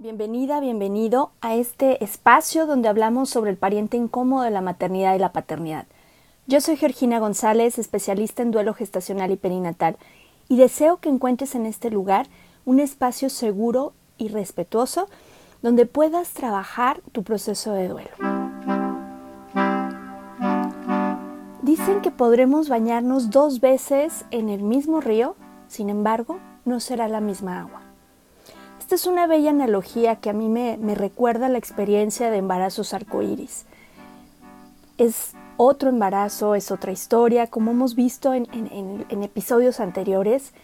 Bienvenida, bienvenido a este espacio donde hablamos sobre el pariente incómodo de la maternidad y la paternidad. Yo soy Georgina González, especialista en duelo gestacional y perinatal, y deseo que encuentres en este lugar un espacio seguro y respetuoso donde puedas trabajar tu proceso de duelo. Dicen que podremos bañarnos dos veces en el mismo río, sin embargo, no será la misma agua. Esta es una bella analogía que a mí me, recuerda la experiencia de embarazos arcoíris. Es otro embarazo, es otra historia, como hemos visto en, en, en episodios anteriores,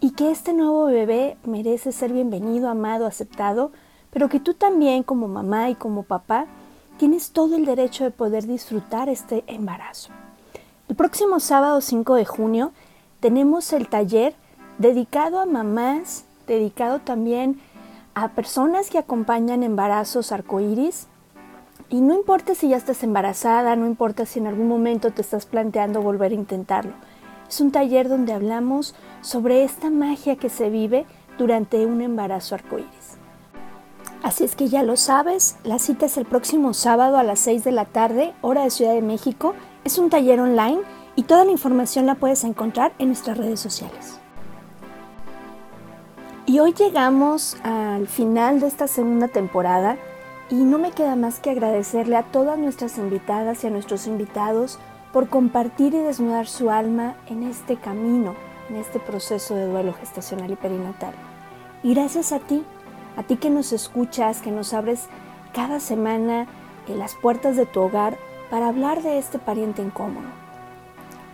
y que este nuevo bebé merece ser bienvenido, amado, aceptado, pero que tú también como mamá y como papá tienes todo el derecho de poder disfrutar este embarazo. El próximo sábado 5 de junio tenemos el taller dedicado a mamás, dedicado también a personas que acompañan embarazos arcoíris. Y no importa si ya estás embarazada, no importa si en algún momento te estás planteando volver a intentarlo. Es un taller donde hablamos sobre esta magia que se vive durante un embarazo arcoíris. Así es que ya lo sabes, la cita es el próximo sábado a las 6 de la tarde, hora de Ciudad de México. Es un taller online y toda la información la puedes encontrar en nuestras redes sociales. Y hoy llegamos al final de esta segunda temporada y no me queda más que agradecerle a todas nuestras invitadas y a nuestros invitados por compartir y desnudar su alma en este camino, en este proceso de duelo gestacional y perinatal. Y gracias a ti, a ti que nos escuchas, que nos abres cada semana en las puertas de tu hogar para hablar de este pariente incómodo.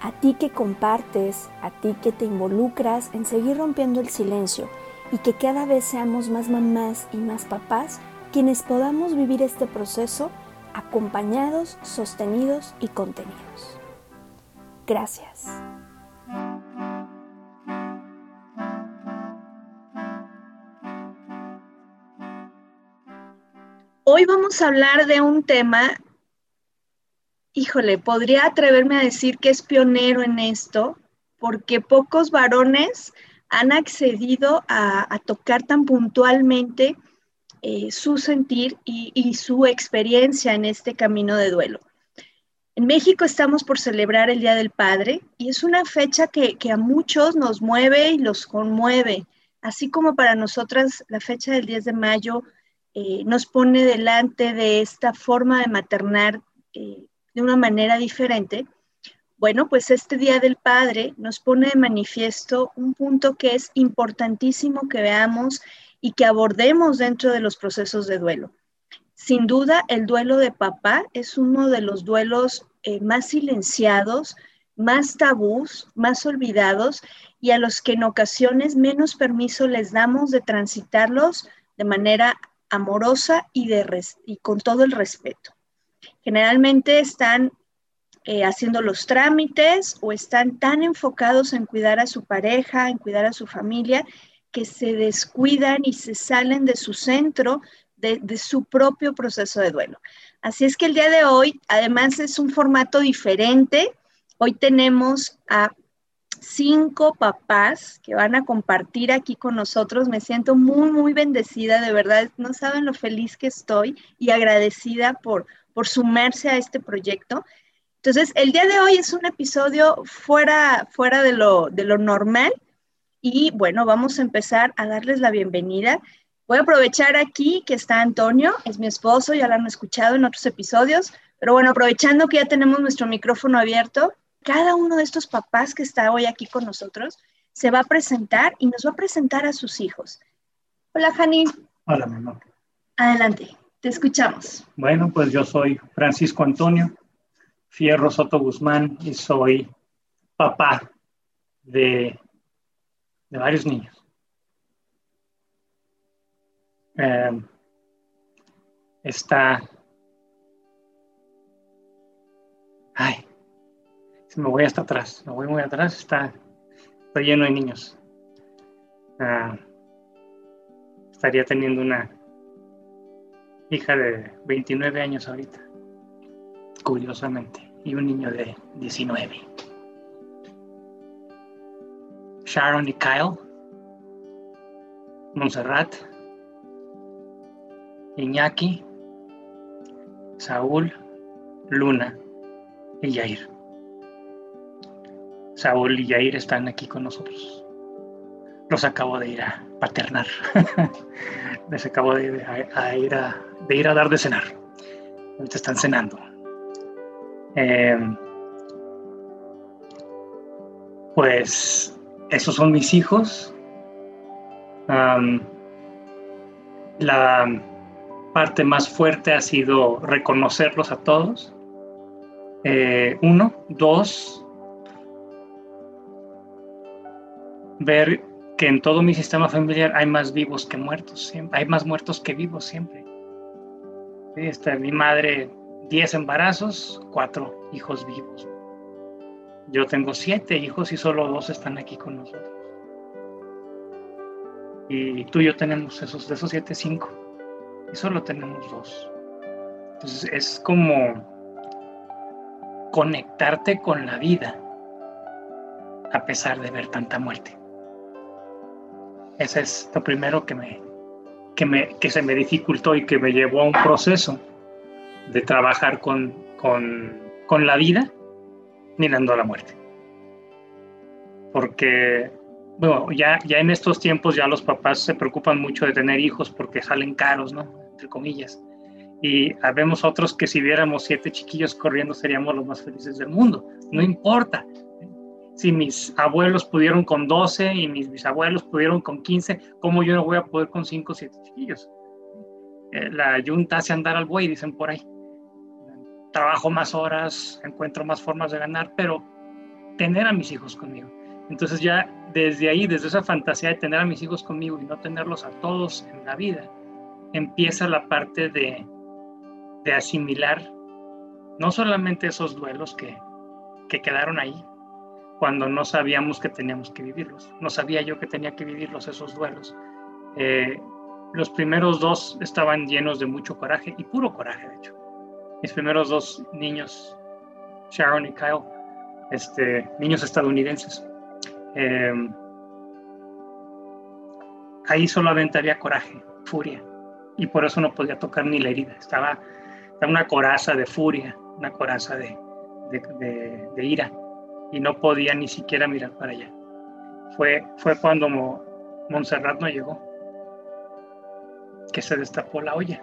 A ti que compartes, a ti que te involucras en seguir rompiendo el silencio y que cada vez seamos más mamás y más papás quienes podamos vivir este proceso acompañados, sostenidos y contenidos. Gracias. Hoy vamos a hablar de un tema, híjole, podría atreverme a decir que es pionero en esto, porque pocos varones han accedido a, tocar tan puntualmente eh, su sentir y, su experiencia en este camino de duelo. En México estamos por celebrar el Día del Padre y es una fecha que, que a muchos nos mueve y los conmueve, así como para nosotras la fecha del 10 de mayo eh, nos pone delante de esta forma de maternar eh, de una manera diferente. Bueno, pues este Día del Padre nos pone de manifiesto un punto que es importantísimo que veamos y que abordemos dentro de los procesos de duelo. Sin duda, el duelo de papá es uno de los duelos eh, más silenciados, más tabús, más olvidados y a los que en ocasiones menos permiso les damos de transitarlos de manera amorosa y, de y con todo el respeto. Generalmente están eh, haciendo los trámites o están tan enfocados en cuidar a su pareja, en cuidar a su familia, que se descuidan y se salen de su centro de, su propio proceso de duelo. Así es que el día de hoy, además, es un formato diferente. Hoy tenemos a cinco papás que van a compartir aquí con nosotros. Me siento muy, muy bendecida, de verdad. No saben lo feliz que estoy y agradecida por, por sumarse a este proyecto. Entonces, el día de hoy es un episodio fuera, fuera de, lo, de lo normal y bueno, vamos a empezar a darles la bienvenida. Voy a aprovechar aquí que está Antonio, es mi esposo, ya lo han escuchado en otros episodios, pero bueno, aprovechando que ya tenemos nuestro micrófono abierto, cada uno de estos papás que está hoy aquí con nosotros se va a presentar y nos va a presentar a sus hijos. Hola, Jani. Hola, mi amor. Adelante, te escuchamos. Bueno, pues yo soy Francisco Antonio Fierro Soto Guzmán y soy papá de, de varios niños. Eh, está... Ay, si me voy hasta atrás, me voy muy atrás, está, está lleno de niños. Uh, estaría teniendo una hija de 29 años ahorita, curiosamente, y un niño de 19. Sharon y Kyle, Montserrat, Iñaki, Saúl, Luna y Jair. Saúl y Jair están aquí con nosotros. Los acabo de ir a paternar. Les acabo de, ir a, de ir a dar de cenar. Ahorita están cenando. Eh, pues esos son mis hijos. la parte más fuerte ha sido reconocerlos a todos. Eh, uno, dos, ver que en todo mi sistema familiar hay más vivos que muertos, hay más muertos que vivos siempre. Este, mi madre, 10 embarazos, cuatro hijos vivos. Yo tengo siete hijos y solo dos están aquí con nosotros. Y tú y yo tenemos esos, de esos siete, cinco y solo tenemos dos. Entonces es como conectarte con la vida a pesar de ver tanta muerte. Ese es lo primero que me, que me que se me dificultó y que me llevó a un proceso de trabajar con, con, con la vida mirando a la muerte. Porque bueno, ya, ya en estos tiempos ya los papás se preocupan mucho de tener hijos porque salen caros, ¿no? Entre comillas. Y habemos otros que si viéramos siete chiquillos corriendo seríamos los más felices del mundo. No importa. Si mis abuelos pudieron con 12 y mis bisabuelos pudieron con 15, ¿cómo yo no voy a poder con 5 o 7 chiquillos? Eh, la yunta hace andar al buey, dicen por ahí. Trabajo más horas, encuentro más formas de ganar, pero tener a mis hijos conmigo entonces ya desde ahí, desde esa fantasía de tener a mis hijos conmigo y no tenerlos a todos en la vida, empieza la parte de, de asimilar no solamente esos duelos que, que quedaron ahí, cuando no sabíamos que teníamos que vivirlos. No sabía yo que tenía que vivirlos esos duelos. Eh, los primeros dos estaban llenos de mucho coraje y puro coraje, de hecho. Mis primeros dos niños, Sharon y Kyle, este, niños estadounidenses. Em, ahí solamente había coraje, furia, y por eso no podía tocar ni la herida. Estaba, una coraza de furia, una coraza de, ira, y no podía ni siquiera mirar para allá. Fue, fue cuando Montserrat no llegó, que se destapó la olla,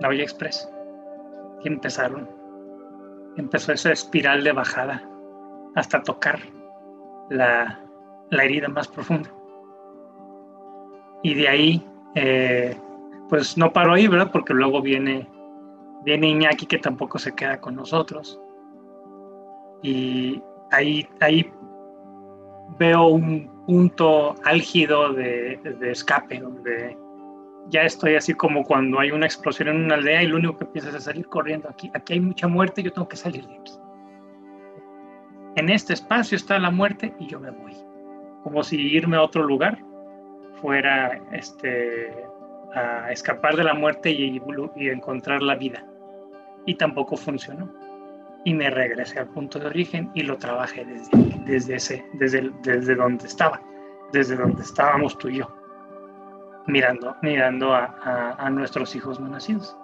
la olla express, empezaron, empezó esa espiral de bajada hasta tocar la, herida más profunda. Y de ahí, eh, pues no paro ahí, ¿verdad? Porque luego viene, viene Iñaki que tampoco se queda con nosotros. Y ahí, ahí veo un punto álgido de, de escape, donde ya estoy así como cuando hay una explosión en una aldea y lo único que piensas es salir corriendo. Aquí, aquí hay mucha muerte, yo tengo que salir de aquí en este espacio está la muerte y yo me voy. Como si irme a otro lugar fuera este, a escapar de la muerte y, y encontrar la vida. Y tampoco funcionó. Y me regresé al punto de origen y lo trabajé desde, desde, ese, desde, desde donde estaba, desde donde estábamos tú y yo, mirando, mirando a, nuestros hijos no nacidos.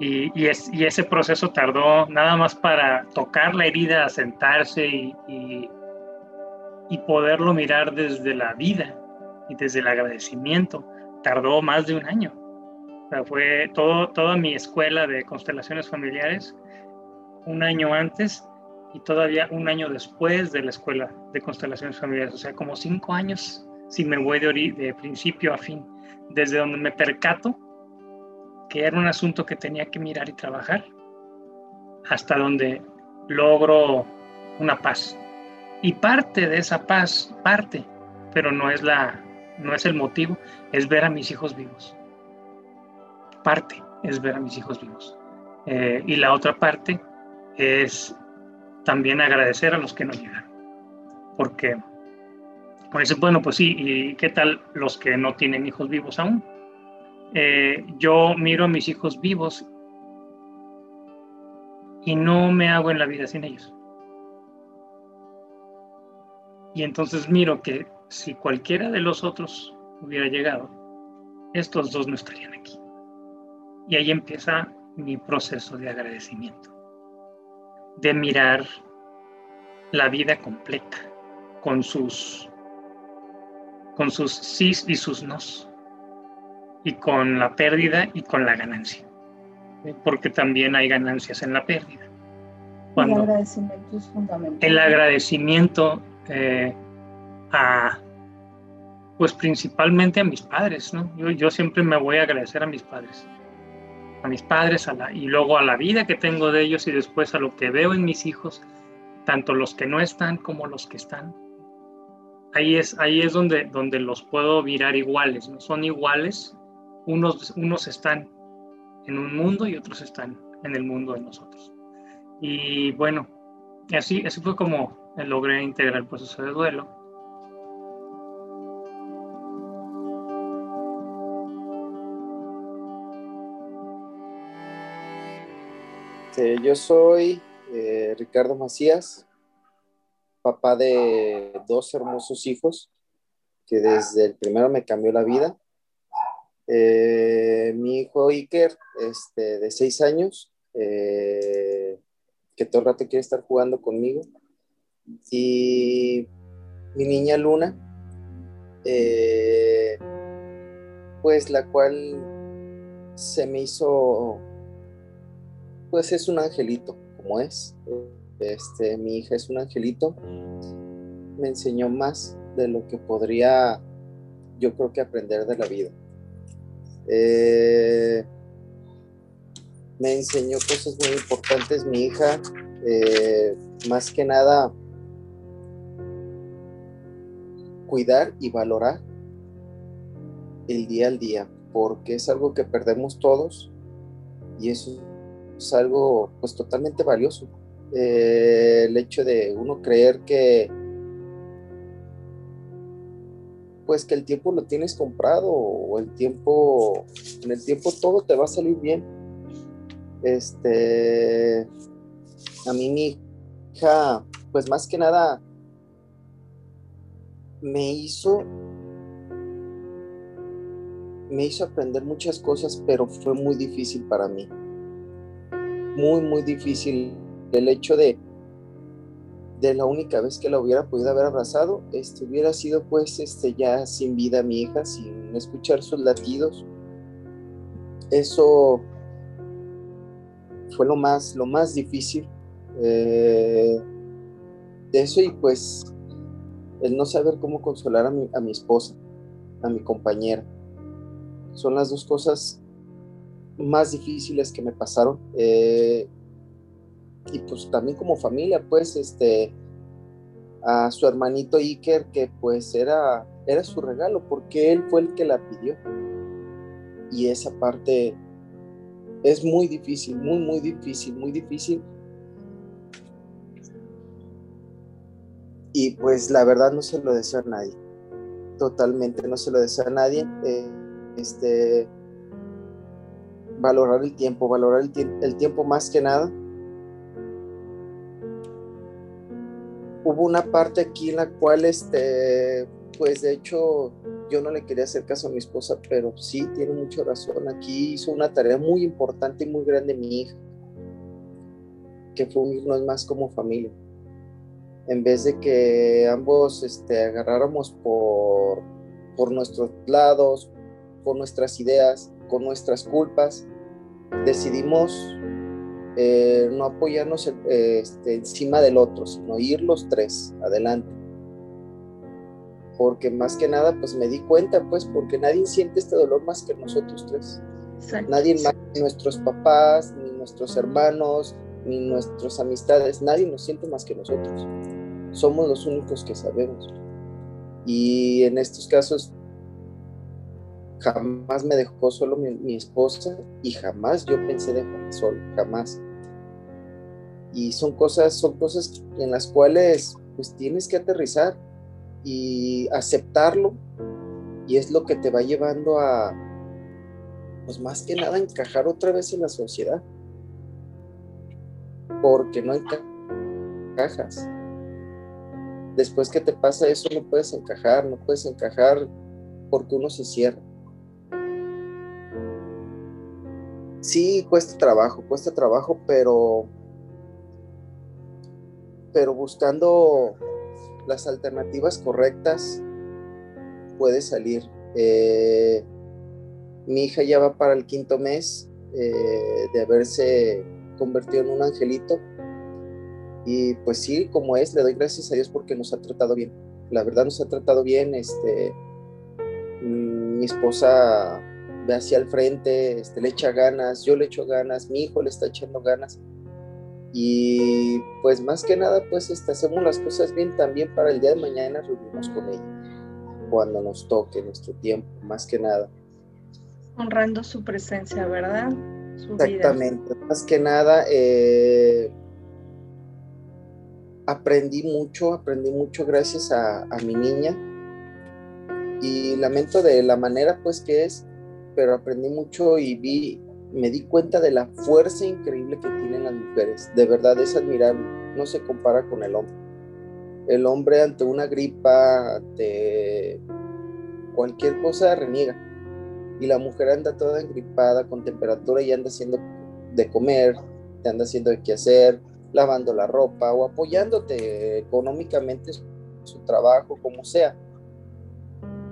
Y, y, es, y, ese proceso tardó nada más para tocar la herida, sentarse y, poderlo mirar desde la vida y desde el agradecimiento. Tardó más de un año. Fue todo, toda mi escuela de constelaciones familiares un año antes y todavía un año después de la escuela de constelaciones familiares. O sea, como cinco años si me voy de, principio a fin. Desde donde me percato que era un asunto que tenía que mirar y trabajar, hasta donde logro una paz. Y parte de esa paz, parte, pero no es la, no es el motivo, es ver a mis hijos vivos. Parte es ver a mis hijos vivos. Eh, y la otra parte es también agradecer a los que no llegan. Porque, pues bueno, pues sí, ¿y qué tal los que no tienen hijos vivos aún? Eh, yo miro a mis hijos vivos y no me hago en la vida sin ellos. Y entonces miro que si cualquiera de los otros hubiera llegado, estos dos no estarían aquí. Y ahí empieza mi proceso de agradecimiento, de mirar la vida completa, con sus, con sus sís y sus nos, y con la pérdida y con la ganancia, porque también hay ganancias en la pérdida. el agradecimiento es fundamental. El agradecimiento eh, a, pues principalmente a mis padres, ¿no? Yo, yo, siempre me voy a agradecer a mis padres, a mis padres a la, y luego a la vida que tengo de ellos y después a lo que veo en mis hijos, tanto los que no están como los que están. Ahí es, ahí es donde, donde los puedo mirar iguales, ¿no? Son iguales, unos, unos están en un mundo y otros están en el mundo de nosotros. Y bueno, así, así fue como logré integrar el proceso de duelo Este, yo soy eh, Ricardo Macías, papá de dos hermosos hijos, que desde el primero me cambió la vida. Eh, mi hijo Iker, este, de seis años, eh, que todo el rato quiere estar jugando conmigo. Y mi niña Luna, pues la cual se me hizo pues es un angelito, como es. Este, mi hija es un angelito. Me enseñó más de lo que podría, yo creo que aprender de la vida. Eh, me enseñó cosas muy importantes mi hija, eh, más que nada cuidar y valorar el día al día, porque es algo que perdemos todos y eso es algo pues totalmente valioso. El hecho de uno creer que pues que el tiempo lo tienes comprado o el tiempo en el tiempo todo te va a salir bien. Este a mí mi hija pues más que nada me hizo me hizo aprender muchas cosas pero fue muy difícil para mí. Muy, muy difícil el hecho de, de la única vez que la hubiera podido haber abrazado, este, hubiera sido pues este, ya sin vida mi hija, sin escuchar sus latidos. Eso fue lo más, lo más difícil eh, de eso y pues el no saber cómo consolar a mi, a mi esposa, a mi compañera. Son las dos cosas más difíciles que me pasaron. Eh, y pues también como familia, pues, este, a su hermanito Iker, que pues era, era su regalo, porque él fue el que la pidió. Y esa parte es muy difícil, muy, muy difícil, muy difícil. Y pues la verdad no se lo deseo a nadie. Totalmente no se lo deseo a nadie. Eh, este, valorar el tiempo, valorar el, el tiempo más que nada. Hubo una parte aquí en la cual, este, pues de hecho, yo no le quería hacer caso a mi esposa, pero sí tiene mucha razón. Aquí hizo una tarea muy importante y muy grande mi hija, que fue unirnos más como familia. En vez de que ambos este, agarráramos por, por nuestros lados, por nuestras ideas, con nuestras culpas, decidimos eh, no apoyarnos este, encima del otro, sino ir los tres adelante porque más que nada pues me di cuenta pues porque nadie siente este dolor más que nosotros tres. Nadie más, ni nuestros papás, ni nuestros hermanos, ni nuestras amistades, nadie nos siente más que nosotros. Somos los únicos que sabemos. Y en estos casos jamás me dejó solo mi, mi esposa y jamás yo pensé dejarla solo, jamás. Y son cosas, son cosas en las cuales pues tienes que aterrizar y aceptarlo y es lo que te va llevando a, pues más que nada, encajar otra vez en la sociedad. Porque no encajas. Después que te pasa eso, no puedes encajar, no puedes encajar porque uno se cierra. Sí, cuesta trabajo, cuesta trabajo, pero, pero buscando las alternativas correctas puede salir. Eh, mi hija ya va para el quinto mes eh, de haberse convertido en un angelito. Y pues sí, como es, le doy gracias a Dios porque nos ha tratado bien. La verdad nos ha tratado bien. Este, mm, mi esposa ve hacia el frente, este, le echa ganas, yo le echo ganas, mi hijo le está echando ganas. Y pues más que nada, pues este, hacemos las cosas bien también para el día de mañana reunirnos con ella, cuando nos toque nuestro tiempo, más que nada. Honrando su presencia, ¿verdad? Exactamente, más que nada, eh, aprendí mucho, aprendí mucho gracias a, a mi niña y lamento de la manera pues que es, pero aprendí mucho y vi me di cuenta de la fuerza increíble que tienen las mujeres. De verdad es admirable, no se compara con el hombre. El hombre ante una gripa, ante cualquier cosa reniega. Y la mujer anda toda engripada, con temperatura y anda haciendo de comer, te anda haciendo de qué hacer, lavando la ropa o apoyándote económicamente su trabajo, como sea.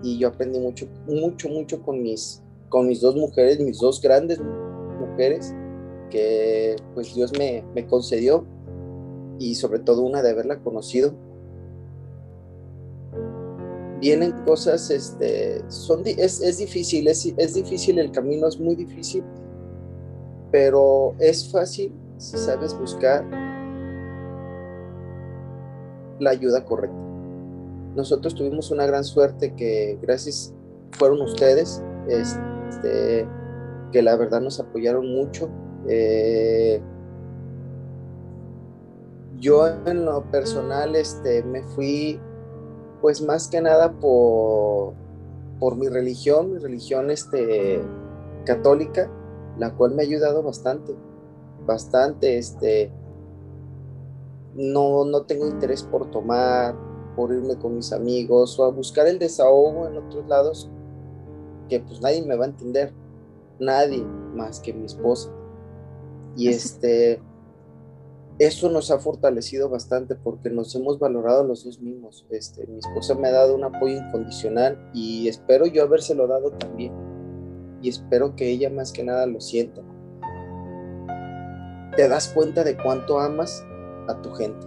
Y yo aprendí mucho, mucho, mucho con mis, con mis dos mujeres, mis dos grandes mujeres que pues Dios me, concedió y sobre todo una de haberla conocido. Vienen cosas, este, son, es, es difícil, es, es difícil, el camino es muy difícil, pero es fácil si sabes buscar la ayuda correcta. Nosotros tuvimos una gran suerte que gracias fueron ustedes, este, que la verdad nos apoyaron mucho. Eh, yo en lo personal este, me fui pues más que nada por, por mi religión, mi religión este, católica, la cual me ha ayudado bastante, bastante, este, no, no tengo interés por tomar, por irme con mis amigos o a buscar el desahogo en otros lados que pues nadie me va a entender nadie más que mi esposa. Y este, eso nos ha fortalecido bastante porque nos hemos valorado los dos mismos. Este, mi esposa me ha dado un apoyo incondicional y espero yo habérselo dado también. Y espero que ella más que nada lo sienta. Te das cuenta de cuánto amas a tu gente.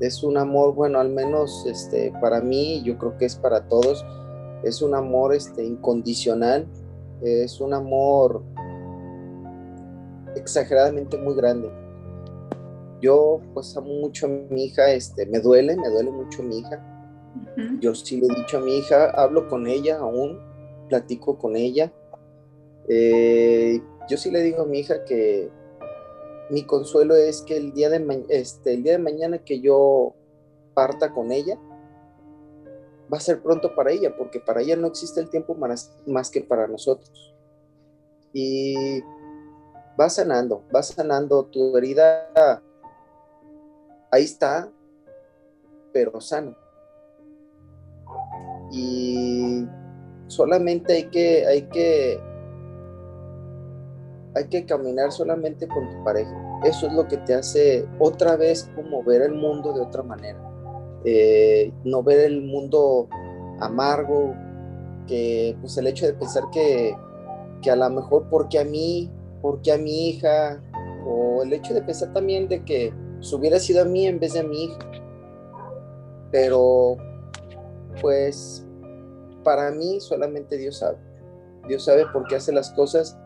Es un amor, bueno, al menos este, para mí, yo creo que es para todos, es un amor este, incondicional es un amor exageradamente muy grande. Yo pues amo mucho a mi hija, este, me duele, me duele mucho mi hija. Yo sí le he dicho a mi hija, hablo con ella aún, platico con ella. Eh, yo sí le digo a mi hija que mi consuelo es que el día de, este, el día de mañana que yo parta con ella, va a ser pronto para ella, porque para ella no existe el tiempo más, más que para nosotros. Y va sanando, va sanando tu herida, ahí está, pero sana. Y solamente hay que, hay que, hay que caminar solamente con tu pareja. Eso es lo que te hace otra vez como ver el mundo de otra manera. Eh, no ver el mundo amargo, que pues el hecho de pensar que, que a lo mejor porque a mí, porque a mi hija, o el hecho de pensar también de que se hubiera sido a mí en vez de a mi hija. Pero pues para mí solamente Dios sabe. Dios sabe por qué hace las cosas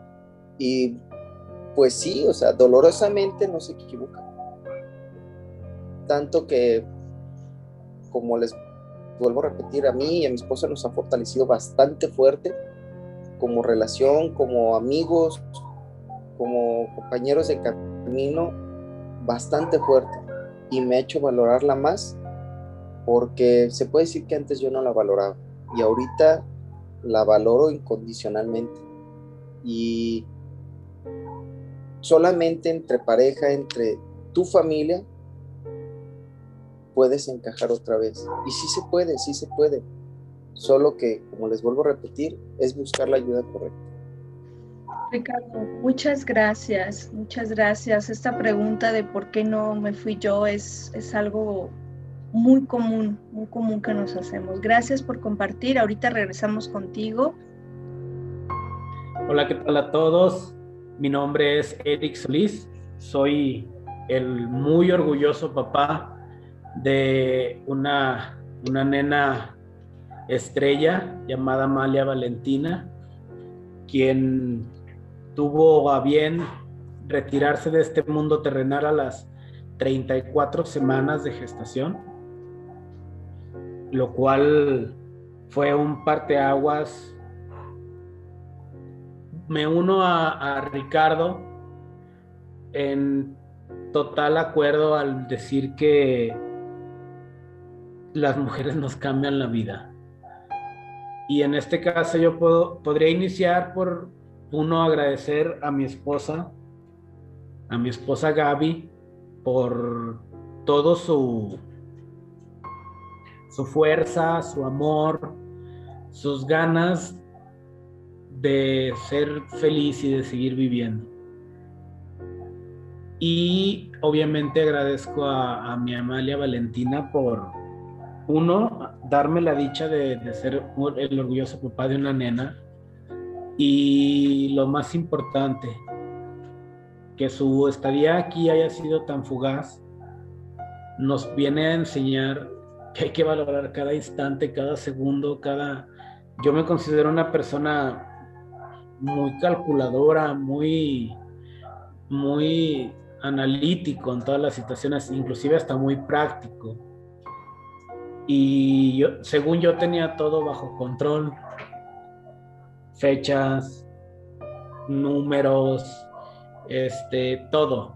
y pues sí, o sea, dolorosamente no se equivoca. Tanto que, como les vuelvo a repetir, a mí y a mi esposa nos ha fortalecido bastante fuerte como relación, como amigos, como compañeros de camino, bastante fuerte. Y me ha hecho valorarla más porque se puede decir que antes yo no la valoraba y ahorita la valoro incondicionalmente. Y solamente entre pareja, entre tu familia, puedes encajar otra vez. Y sí se puede, sí se puede. Solo que, como les vuelvo a repetir, es buscar la ayuda correcta. Ricardo, muchas gracias, muchas gracias. Esta pregunta de por qué no me fui yo es, es algo muy común, muy común que nos hacemos. Gracias por compartir. Ahorita regresamos contigo. Hola, ¿qué tal a todos? Mi nombre es Eric Solís. Soy el muy orgulloso papá de una, una nena estrella llamada Amalia Valentina, quien tuvo a bien retirarse de este mundo terrenal a las 34 semanas de gestación lo cual fue un parteaguas. Me uno a, Ricardo en total acuerdo al decir que las mujeres nos cambian la vida. Y en este caso yo puedo, podría iniciar por uno agradecer a mi esposa, a mi esposa Gaby, por todo su, su fuerza, su amor, sus ganas de ser feliz y de seguir viviendo. Y obviamente agradezco a, mi Amalia Valentina por, uno, darme la dicha de, ser el orgulloso papá de una nena. Y lo más importante, que su estadía aquí haya sido tan fugaz, nos viene a enseñar que hay que valorar cada instante, cada segundo, cada... Yo me considero una persona muy calculadora, muy, muy analítico en todas las situaciones, inclusive hasta muy práctico. Y yo, según yo tenía todo bajo control, fechas, números, este, todo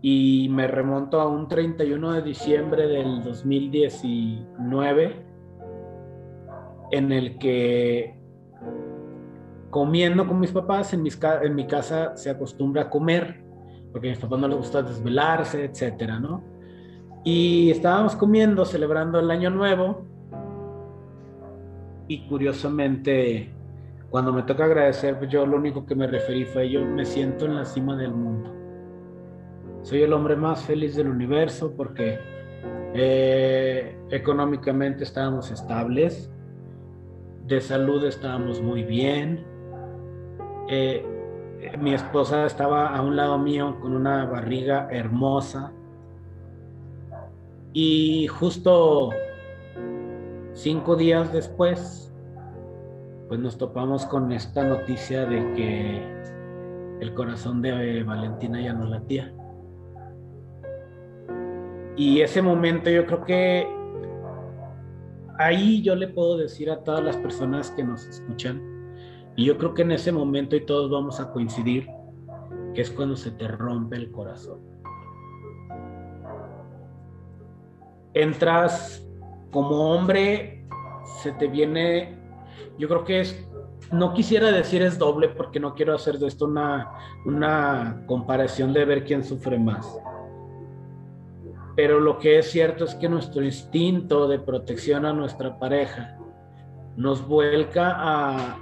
y me remonto a un 31 de diciembre del 2019 en el que comiendo con mis papás, en, en mi casa se acostumbra a comer, porque a mis papás no les gusta desvelarse, etcétera, ¿no? Y estábamos comiendo, celebrando el año nuevo, y curiosamente, cuando me toca agradecer, pues yo lo único que me referí fue, yo me siento en la cima del mundo soy el hombre más feliz del universo porque eh, económicamente estábamos estables, de salud estábamos muy bien. Eh, mi esposa estaba a un lado mío con una barriga hermosa. Y justo cinco días después, pues nos topamos con esta noticia de que el corazón de Valentina ya no latía. Y ese momento yo creo que ahí yo le puedo decir a todas las personas que nos escuchan, y yo creo que en ese momento y todos vamos a coincidir, que es cuando se te rompe el corazón. Entras como hombre se te viene, yo creo que es, no quisiera decir es doble porque no quiero hacer de esto una, una comparación de ver quién sufre más. Pero lo que es cierto es que nuestro instinto de protección a nuestra pareja nos vuelca a,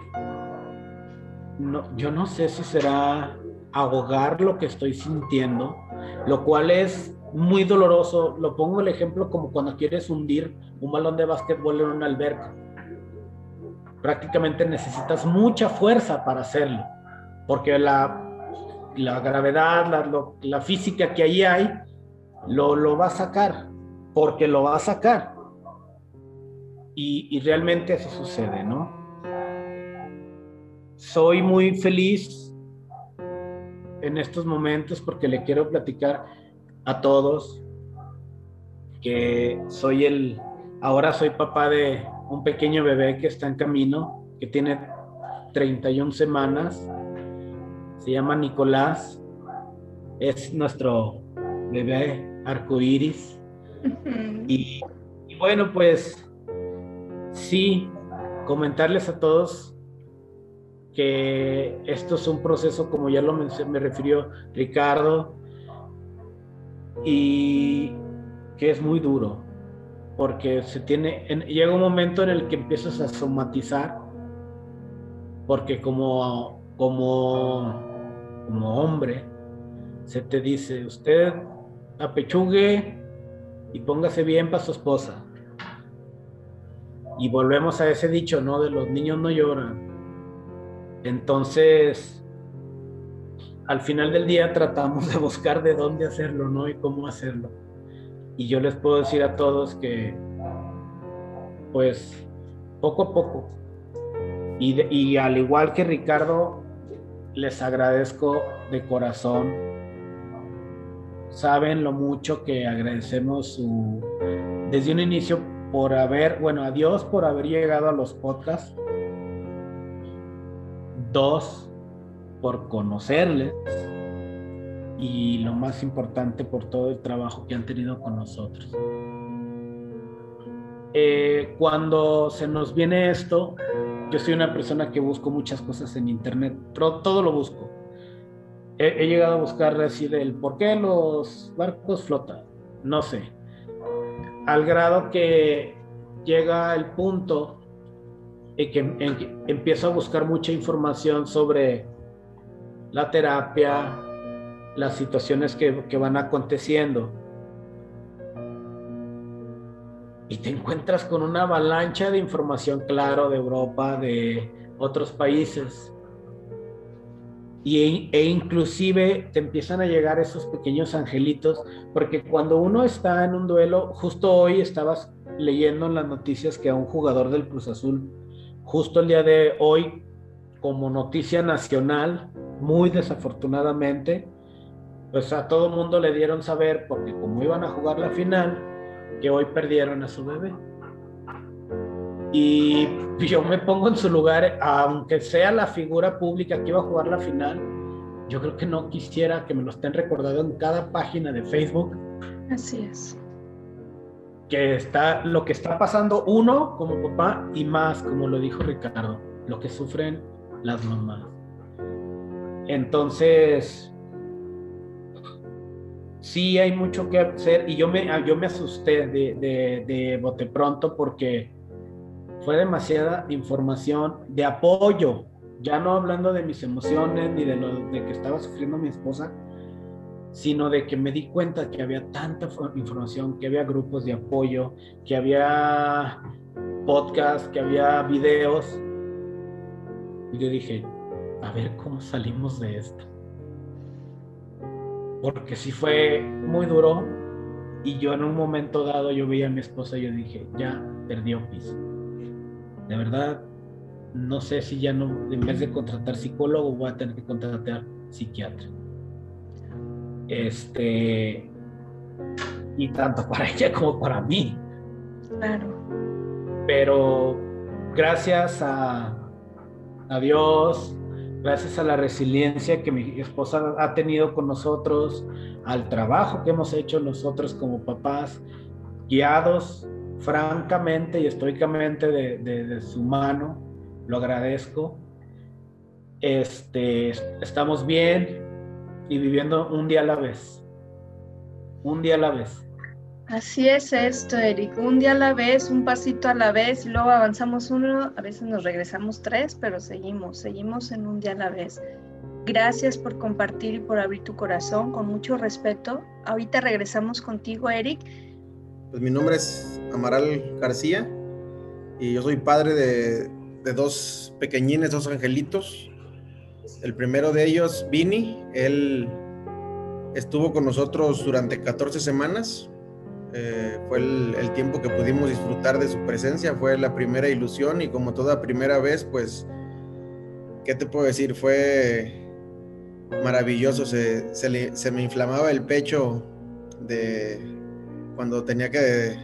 no, yo no sé si será ahogar lo que estoy sintiendo, lo cual es muy doloroso. Lo pongo el ejemplo como cuando quieres hundir un balón de básquetbol en una alberca. Prácticamente necesitas mucha fuerza para hacerlo, porque la, la gravedad, la, la, física que ahí hay, lo, lo, va a sacar, porque lo va a sacar. Y, y realmente así sucede, ¿no? Soy muy feliz en estos momentos porque le quiero platicar a todos que soy el, ahora soy papá de un pequeño bebé que está en camino, que tiene 31 semanas, se llama Nicolás, es nuestro bebé arcoíris. y, y bueno, pues sí, comentarles a todos que esto es un proceso, como ya lo me refirió Ricardo, y que es muy duro, porque se tiene, llega un momento en el que empiezas a somatizar, porque como, como, como hombre, se te dice, usted apechugue y póngase bien para su esposa. Y volvemos a ese dicho, ¿no? De los niños no lloran. Entonces, al final del día tratamos de buscar de dónde hacerlo, ¿no? Y cómo hacerlo. Y yo les puedo decir a todos que, pues, poco a poco. Y, al igual que Ricardo, les agradezco de corazón. Saben lo mucho que agradecemos su, desde un inicio por haber, bueno, a Dios por haber llegado a los podcasts. Dos, por conocerles y lo más importante por todo el trabajo que han tenido con nosotros. Eh, cuando se nos viene esto, yo soy una persona que busco muchas cosas en internet, pero todo lo busco. He, llegado a buscar así del por qué los barcos flotan, no sé. Al grado que llega el punto en que, en que empiezo a buscar mucha información sobre la terapia, las situaciones que, que van aconteciendo. Y te encuentras con una avalancha de información, claro, de Europa, de otros países. Y, e inclusive te empiezan a llegar esos pequeños angelitos, porque cuando uno está en un duelo, justo hoy estabas leyendo en las noticias que a un jugador del Cruz Azul, justo el día de hoy, como noticia nacional, muy desafortunadamente, pues a todo mundo le dieron saber, porque como iban a jugar la final, que hoy perdieron a su bebé. Y yo me pongo en su lugar, aunque sea la figura pública que iba a jugar la final, yo creo que no quisiera que me lo estén recordando en cada página de Facebook. Así es. Que está lo que está pasando uno como papá y más, como lo dijo Ricardo, lo que sufren las mamás. Entonces, sí hay mucho que hacer y yo me, yo me asusté de, de, bote pronto porque fue demasiada información de apoyo, ya no hablando de mis emociones ni de lo de que estaba sufriendo mi esposa, sino de que me di cuenta que había tanta información, que había grupos de apoyo, que había podcasts, que había videos. Y yo dije, a ver cómo salimos de esto. Porque si fue muy duro y yo en un momento dado yo veía a mi esposa y yo dije, ya perdió piso. De verdad, no sé si ya no, en vez de contratar psicólogo, voy a tener que contratar psiquiatra. Este, y tanto para ella como para mí. Claro. Pero gracias a, a Dios, gracias a la resiliencia que mi esposa ha tenido con nosotros, al trabajo que hemos hecho nosotros como papás, guiados francamente y estoicamente de, de su mano, lo agradezco. Este, estamos bien y viviendo un día a la vez. Un día a la vez. Así es esto, Eric. Un día a la vez, un pasito a la vez, y luego avanzamos uno, a veces nos regresamos tres, pero seguimos, seguimos en un día a la vez. Gracias por compartir y por abrir tu corazón con mucho respeto. Ahorita regresamos contigo, Eric. Pues mi nombre es Amaral García y yo soy padre de, de dos pequeñines, dos angelitos. El primero de ellos, Vini, él estuvo con nosotros durante 14 semanas eh, fue el, tiempo que pudimos disfrutar de su presencia, fue la primera ilusión y como toda primera vez, pues, ¿qué te puedo decir? Fue maravilloso, se, se, me inflamaba el pecho de cuando tenía que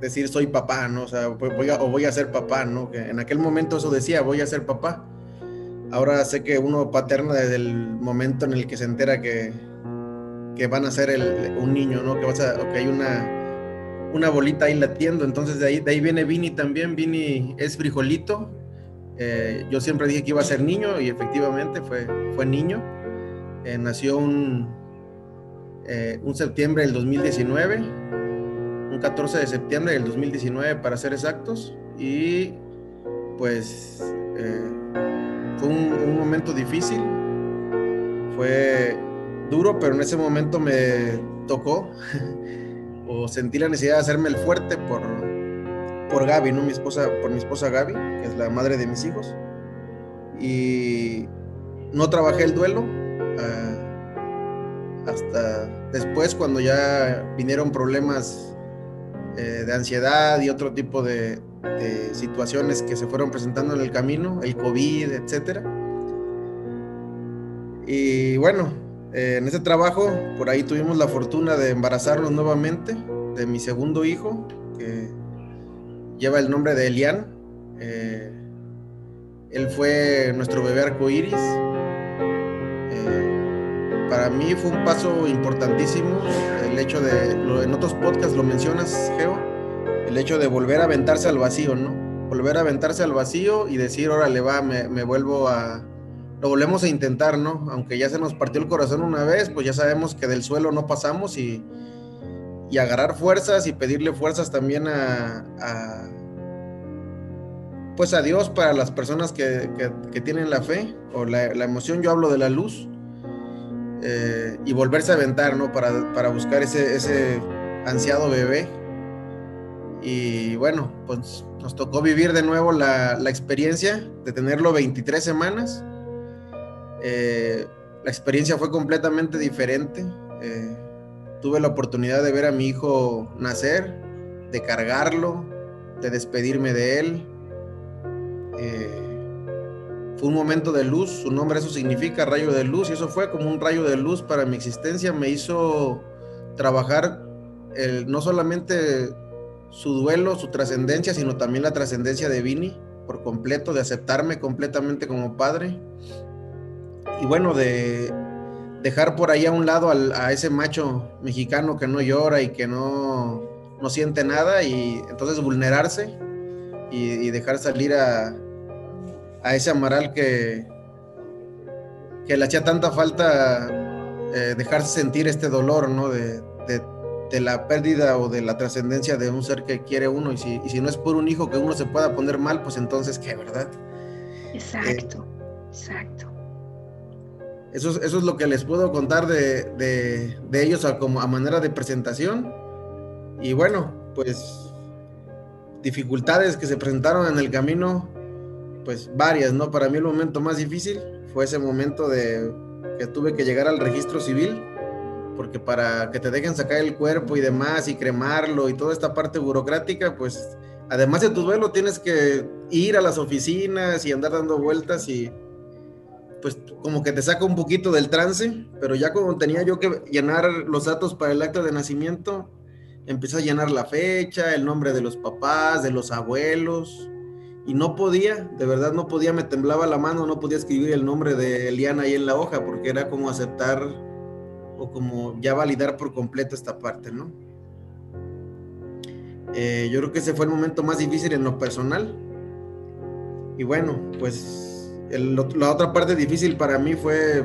decir soy papá, ¿no? O sea, voy a, o voy a ser papá, ¿no? En aquel momento eso decía, voy a ser papá. Ahora sé que uno paterna desde el momento en el que se entera que, que van a ser un niño, ¿no? Que, vas que hay una una bolita ahí latiendo. Entonces de ahí, de ahí viene Vini también. Vini es frijolito. Eh, yo siempre dije que iba a ser niño y efectivamente fue, fue niño. Eh, nació un, eh, un septiembre del 2019, un 14 de septiembre del 2019 para ser exactos. Y pues fue un, un momento difícil, fue duro, pero en ese momento me tocó o sentí la necesidad de hacerme el fuerte por, por Gaby, ¿no? Mi esposa, por mi esposa Gaby, que es la madre de mis hijos. Y no trabajé el duelo ah, hasta después cuando ya vinieron problemas eh, de ansiedad y otro tipo de, de, situaciones que se fueron presentando en el camino, el COVID, etcétera. Y bueno, eh, en ese trabajo, por ahí tuvimos la fortuna de embarazarnos nuevamente de mi segundo hijo, que lleva el nombre de Elian. Eh, él fue nuestro bebé arcoíris. Eh, para mí fue un paso importantísimo el hecho de, en otros podcasts lo mencionas, Geo, el hecho de volver a aventarse al vacío, ¿no? Volver a aventarse al vacío y decir, órale, va, me vuelvo a, lo volvemos a intentar, ¿no? Aunque ya se nos partió el corazón una vez, pues ya sabemos que del suelo no pasamos y, y agarrar fuerzas y pedirle fuerzas también a, pues a Dios para las personas que, tienen la fe o la, emoción, yo hablo de la luz, eh, y volverse a aventar, ¿no? Para, para buscar ese, ese ansiado bebé. Y bueno, pues nos tocó vivir de nuevo la, la experiencia de tenerlo 23 semanas eh, la experiencia fue completamente diferente. Eh, tuve la oportunidad de ver a mi hijo nacer, de cargarlo, de despedirme de él. Eh, fue un momento de luz, su nombre eso significa rayo de luz, y eso fue como un rayo de luz para mi existencia. Me hizo trabajar no solamente su duelo, su trascendencia, sino también la trascendencia de Vini por completo, de aceptarme completamente como padre y bueno, de dejar por ahí a un lado a ese macho mexicano que no llora y que no, no siente nada y entonces vulnerarse y, dejar salir a, a, ese amaral que, que le hacía tanta falta eh, dejarse sentir este dolor, ¿no? De, de, de la pérdida o de la trascendencia de un ser que quiere uno y si, y si, no es por un hijo que uno se pueda poner mal, pues entonces, ¿qué, verdad? Exacto, exacto. Eso, eso es lo que les puedo contar de, de, ellos a, como a manera de presentación. Y bueno, pues dificultades que se presentaron en el camino, pues varias, ¿no? Para mí el momento más difícil fue ese momento de que tuve que llegar al registro civil, porque para que te dejen sacar el cuerpo y demás y cremarlo y toda esta parte burocrática, pues además de tu duelo tienes que ir a las oficinas y andar dando vueltas y pues como que te saca un poquito del trance, pero ya cuando tenía yo que llenar los datos para el acta de nacimiento, empecé a llenar la fecha, el nombre de los papás, de los abuelos, y no podía, de verdad no podía, me temblaba la mano, no podía escribir el nombre de Eliana ahí en la hoja, porque era como aceptar o como ya validar por completo esta parte, ¿no? Eh, yo creo que ese fue el momento más difícil en lo personal. Y bueno, pues la otra parte difícil para mí fue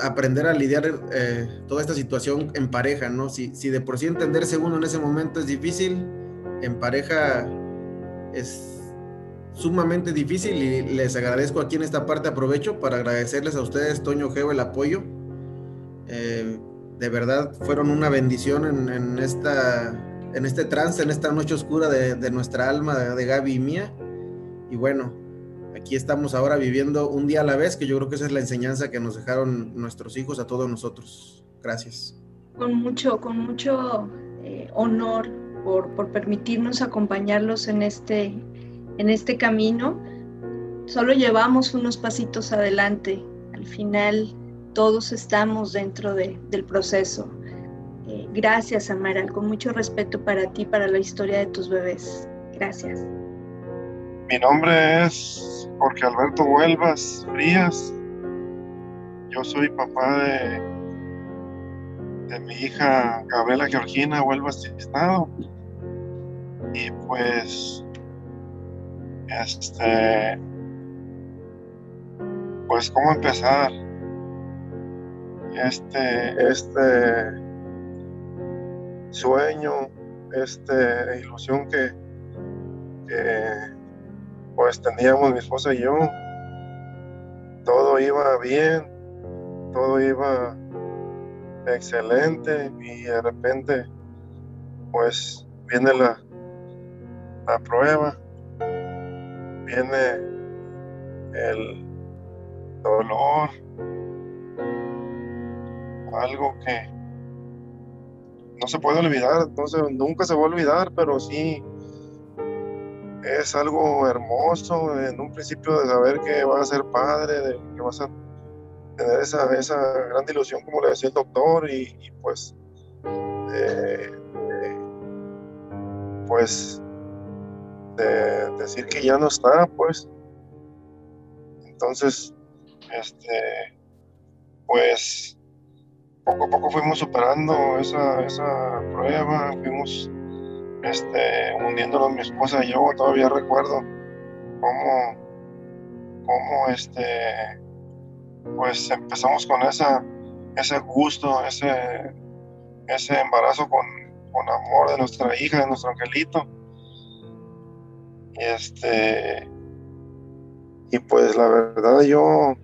aprender a lidiar eh, toda esta situación en pareja, ¿no? Si, de por sí entenderse uno en ese momento es difícil, en pareja es sumamente difícil y les agradezco aquí en esta parte, aprovecho para agradecerles a ustedes, Toño Geo, el apoyo. Eh, de verdad fueron una bendición en, esta, en este trance, en esta noche oscura de, nuestra alma, de, de Gaby y mía. Y bueno, aquí estamos ahora viviendo un día a la vez, que yo creo que esa es la enseñanza que nos dejaron nuestros hijos a todos nosotros. Gracias. Con mucho, con mucho eh, honor por, por, permitirnos acompañarlos en este, en este camino. Solo llevamos unos pasitos adelante. Al final todos estamos dentro de, del proceso. Eh, gracias, Amaral, con mucho respeto para ti, para la historia de tus bebés. Gracias. Mi nombre es Jorge Alberto Huelvas Frías. Yo soy papá de, de mi hija Gabriela Georgina Huelvas Estado. Y pues, este, pues, ¿cómo empezar? Este, este sueño, esta ilusión que, que pues teníamos mi esposa y yo, todo iba bien, todo iba excelente y de repente pues viene la, la prueba, viene el dolor, algo que no se puede olvidar, entonces nunca se va a olvidar, pero sí es algo hermoso en un principio de saber que vas a ser padre, de que vas a tener esa, esa gran ilusión, como le decía el doctor, y, pues, eh, pues, de decir que ya no está, pues. Entonces, este, pues, poco a poco fuimos superando esa, esa prueba, fuimos este, hundiéndonos mi esposa y yo, todavía recuerdo cómo, cómo este, pues empezamos con esa, ese gusto, ese, ese embarazo con, con amor de nuestra hija, de nuestro angelito. Y este, y pues la verdad yo,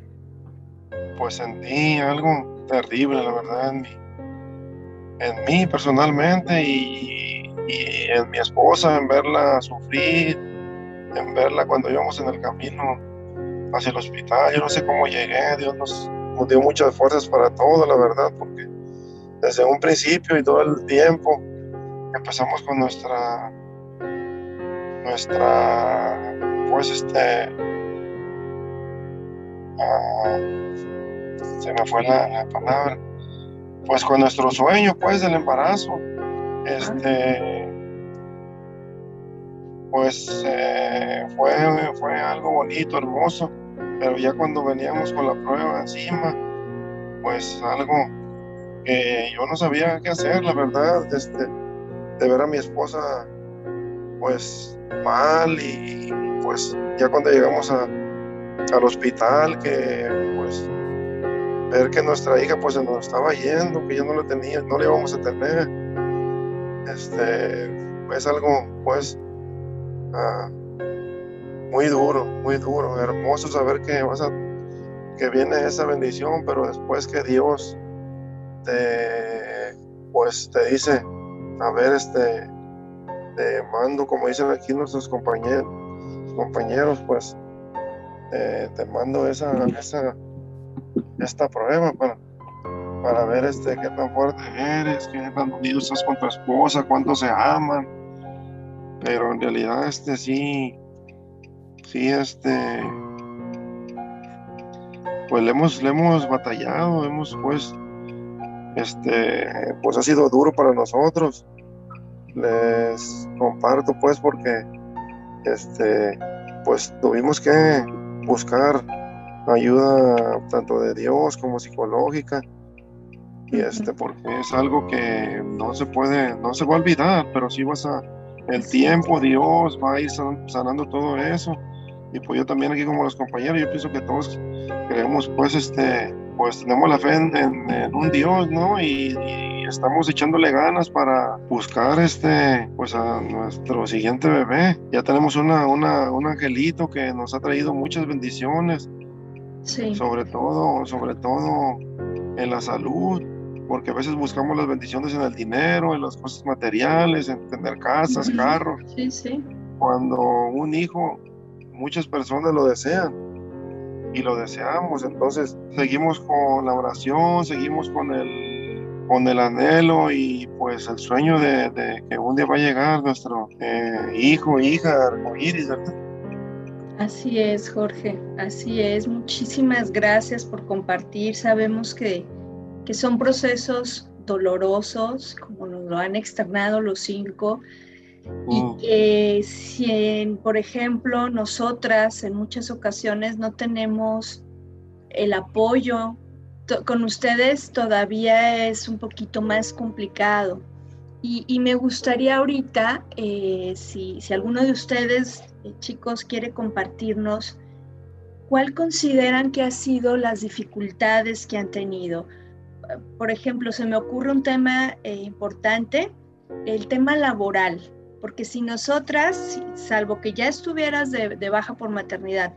pues sentí algo terrible, la verdad, en mí, en mí personalmente y, y en mi esposa, en verla sufrir, en verla cuando íbamos en el camino hacia el hospital. Yo no sé cómo llegué, Dios nos, dio muchas fuerzas para todo, la verdad, porque desde un principio y todo el tiempo empezamos con nuestra, nuestra, pues este, ah, se me fue la, la palabra, pues con nuestro sueño, pues del embarazo este, pues eh, fue, fue algo bonito, hermoso, pero ya cuando veníamos con la prueba encima, pues algo que yo no sabía qué hacer, la verdad, este, de ver a mi esposa pues mal y pues ya cuando llegamos a, al hospital que pues ver que nuestra hija pues se nos estaba yendo, que ya no la tenía, no le íbamos a tener este, es algo pues ah, muy duro, muy duro, hermoso saber que vas a, que viene esa bendición, pero después que Dios te, pues te dice, a ver, este, te mando, como dicen aquí nuestros compañeros, compañeros, pues eh, te mando esa, esa, esta prueba para para ver este, qué tan fuerte eres, qué tan unido estás con tu esposa, cuánto se aman. Pero en realidad, este sí, sí, este, pues le hemos, le hemos batallado, hemos pues, este, pues ha sido duro para nosotros. Les comparto pues porque, este, pues tuvimos que buscar ayuda tanto de Dios como psicológica y este porque es algo que no se puede no se va a olvidar pero sí vas a el tiempo, Dios va a ir sanando todo eso. Y pues yo también aquí como los compañeros, yo pienso que todos creemos pues este, pues tenemos la fe en, un Dios, ¿no? Y, estamos echándole ganas para buscar este, pues a nuestro siguiente bebé. Ya tenemos una, una, un angelito que nos ha traído muchas bendiciones. Sí. Sobre todo, sobre todo en la salud, porque a veces buscamos las bendiciones en el dinero, en las cosas materiales, en tener casas, carros. Sí, sí. Cuando un hijo, muchas personas lo desean y lo deseamos, entonces seguimos con la oración, seguimos con el, con el anhelo y pues el sueño de, que un día va a llegar nuestro eh, hijo, hija, arcoíris, ¿verdad? Así es, Jorge, así es. Muchísimas gracias por compartir. Sabemos que que son procesos dolorosos, como nos lo han externado los cinco, y que si, por ejemplo, nosotras en muchas ocasiones no tenemos el apoyo, con ustedes todavía es un poquito más complicado. Y, me gustaría ahorita, eh, si, si, alguno de ustedes, eh, chicos, quiere compartirnos, ¿cuál consideran que han sido las dificultades que han tenido? Por ejemplo, se me ocurre un tema eh, importante, el tema laboral, porque si nosotras, salvo que ya estuvieras de, baja por maternidad,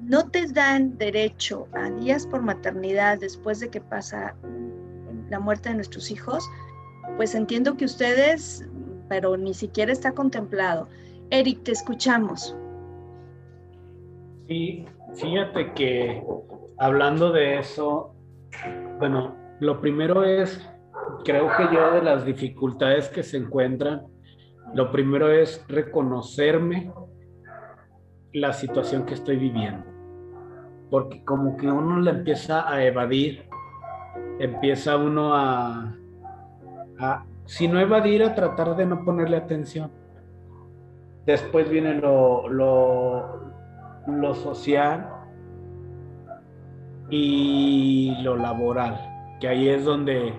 no te dan derecho a días por maternidad después de que pasa la muerte de nuestros hijos, pues entiendo que ustedes, pero ni siquiera está contemplado. Eric, te escuchamos. Sí, fíjate que hablando de eso, bueno, lo primero es, creo que yo de las dificultades que se encuentran, lo primero es reconocerme la situación que estoy viviendo. Porque como que uno la empieza a evadir, empieza uno a, si no evadir, a tratar de no ponerle atención. Después viene lo, lo, lo social y lo laboral que ahí es donde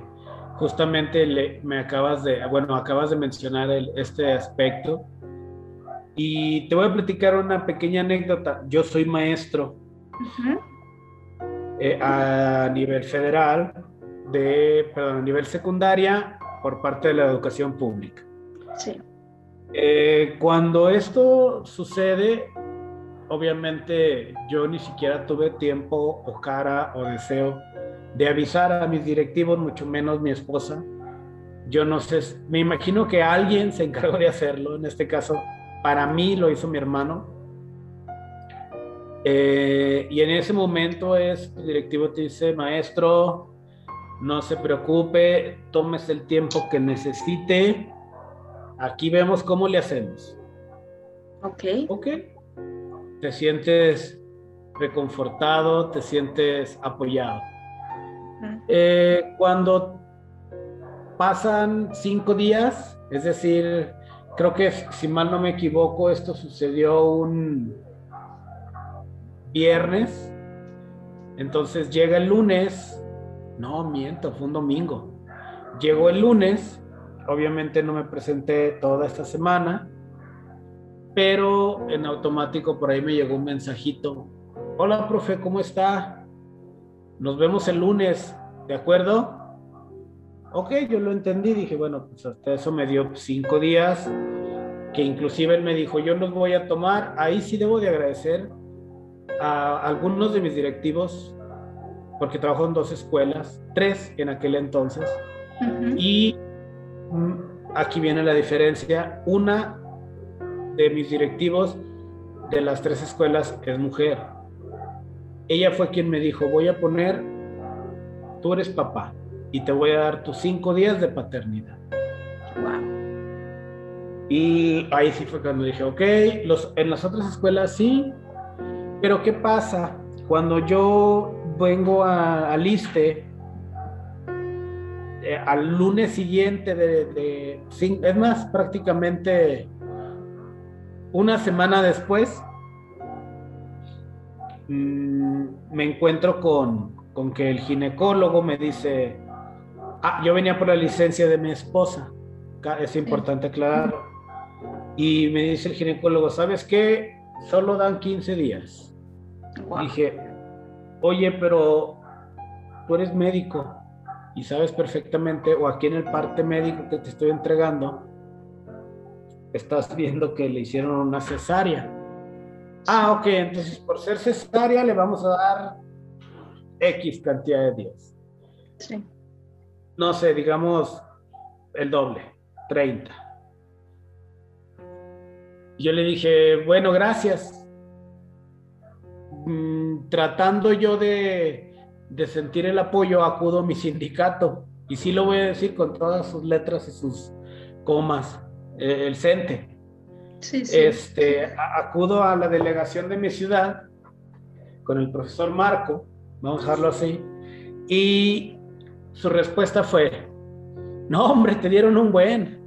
justamente le, me acabas de, bueno, acabas de mencionar este aspecto. Y te voy a platicar una pequeña anécdota. Yo soy maestro eh, a nivel federal, de, perdón, a nivel secundaria por parte de la educación pública. Sí. Eh, cuando esto sucede, obviamente yo ni siquiera tuve tiempo o cara o deseo de avisar a mis directivos, mucho menos mi esposa. Yo no sé, me imagino que alguien se encargó de hacerlo, en este caso, para mí lo hizo mi hermano. Eh, y en ese momento es, el directivo te dice, maestro, no se preocupe, tómese el tiempo que necesite, aquí vemos cómo le hacemos. Ok. Ok. Te sientes reconfortado, te sientes apoyado. Eh, cuando pasan cinco días, es decir, creo que si mal no me equivoco, esto sucedió un viernes, entonces llega el lunes, no miento, fue un domingo, llegó el lunes, obviamente no me presenté toda esta semana, pero en automático por ahí me llegó un mensajito, hola profe, ¿cómo está? Nos vemos el lunes, ¿de acuerdo? Ok, yo lo entendí, dije, bueno, pues hasta eso me dio cinco días, que inclusive él me dijo, yo los voy a tomar, ahí sí debo de agradecer a algunos de mis directivos, porque trabajo en dos escuelas, tres en aquel entonces, y mm, aquí viene la diferencia, una de mis directivos de las tres escuelas es mujer, ella fue quien me dijo, voy a poner, tú eres papá y te voy a dar tus cinco días de paternidad. Y ahí sí fue cuando dije, ok, los, en las otras escuelas sí, pero ¿qué pasa? Cuando yo vengo a, al ISTE, eh, al lunes siguiente de, de, es más, prácticamente una semana después, Mm, me encuentro con, con, que el ginecólogo me dice, ah, yo venía por la licencia de mi esposa, es importante aclararlo. Y me dice el ginecólogo, ¿sabes qué? Solo dan 15 días. Dije, oye, pero tú eres médico y sabes perfectamente, o aquí en el parte médico que te estoy entregando, estás viendo que le hicieron una cesárea. Ah, ok, entonces por ser cesárea le vamos a dar X cantidad de días. Sí. No sé, digamos el doble, 30. Yo le dije, bueno, gracias. Mm, tratando yo de, de sentir el apoyo, acudo a mi sindicato. Y sí lo voy a decir con todas sus letras y sus comas, eh, el CENTE. Sí, sí. Este, acudo a la delegación de mi ciudad con el profesor Marco, vamos a dejarlo así, y su respuesta fue, no hombre, te dieron un buen,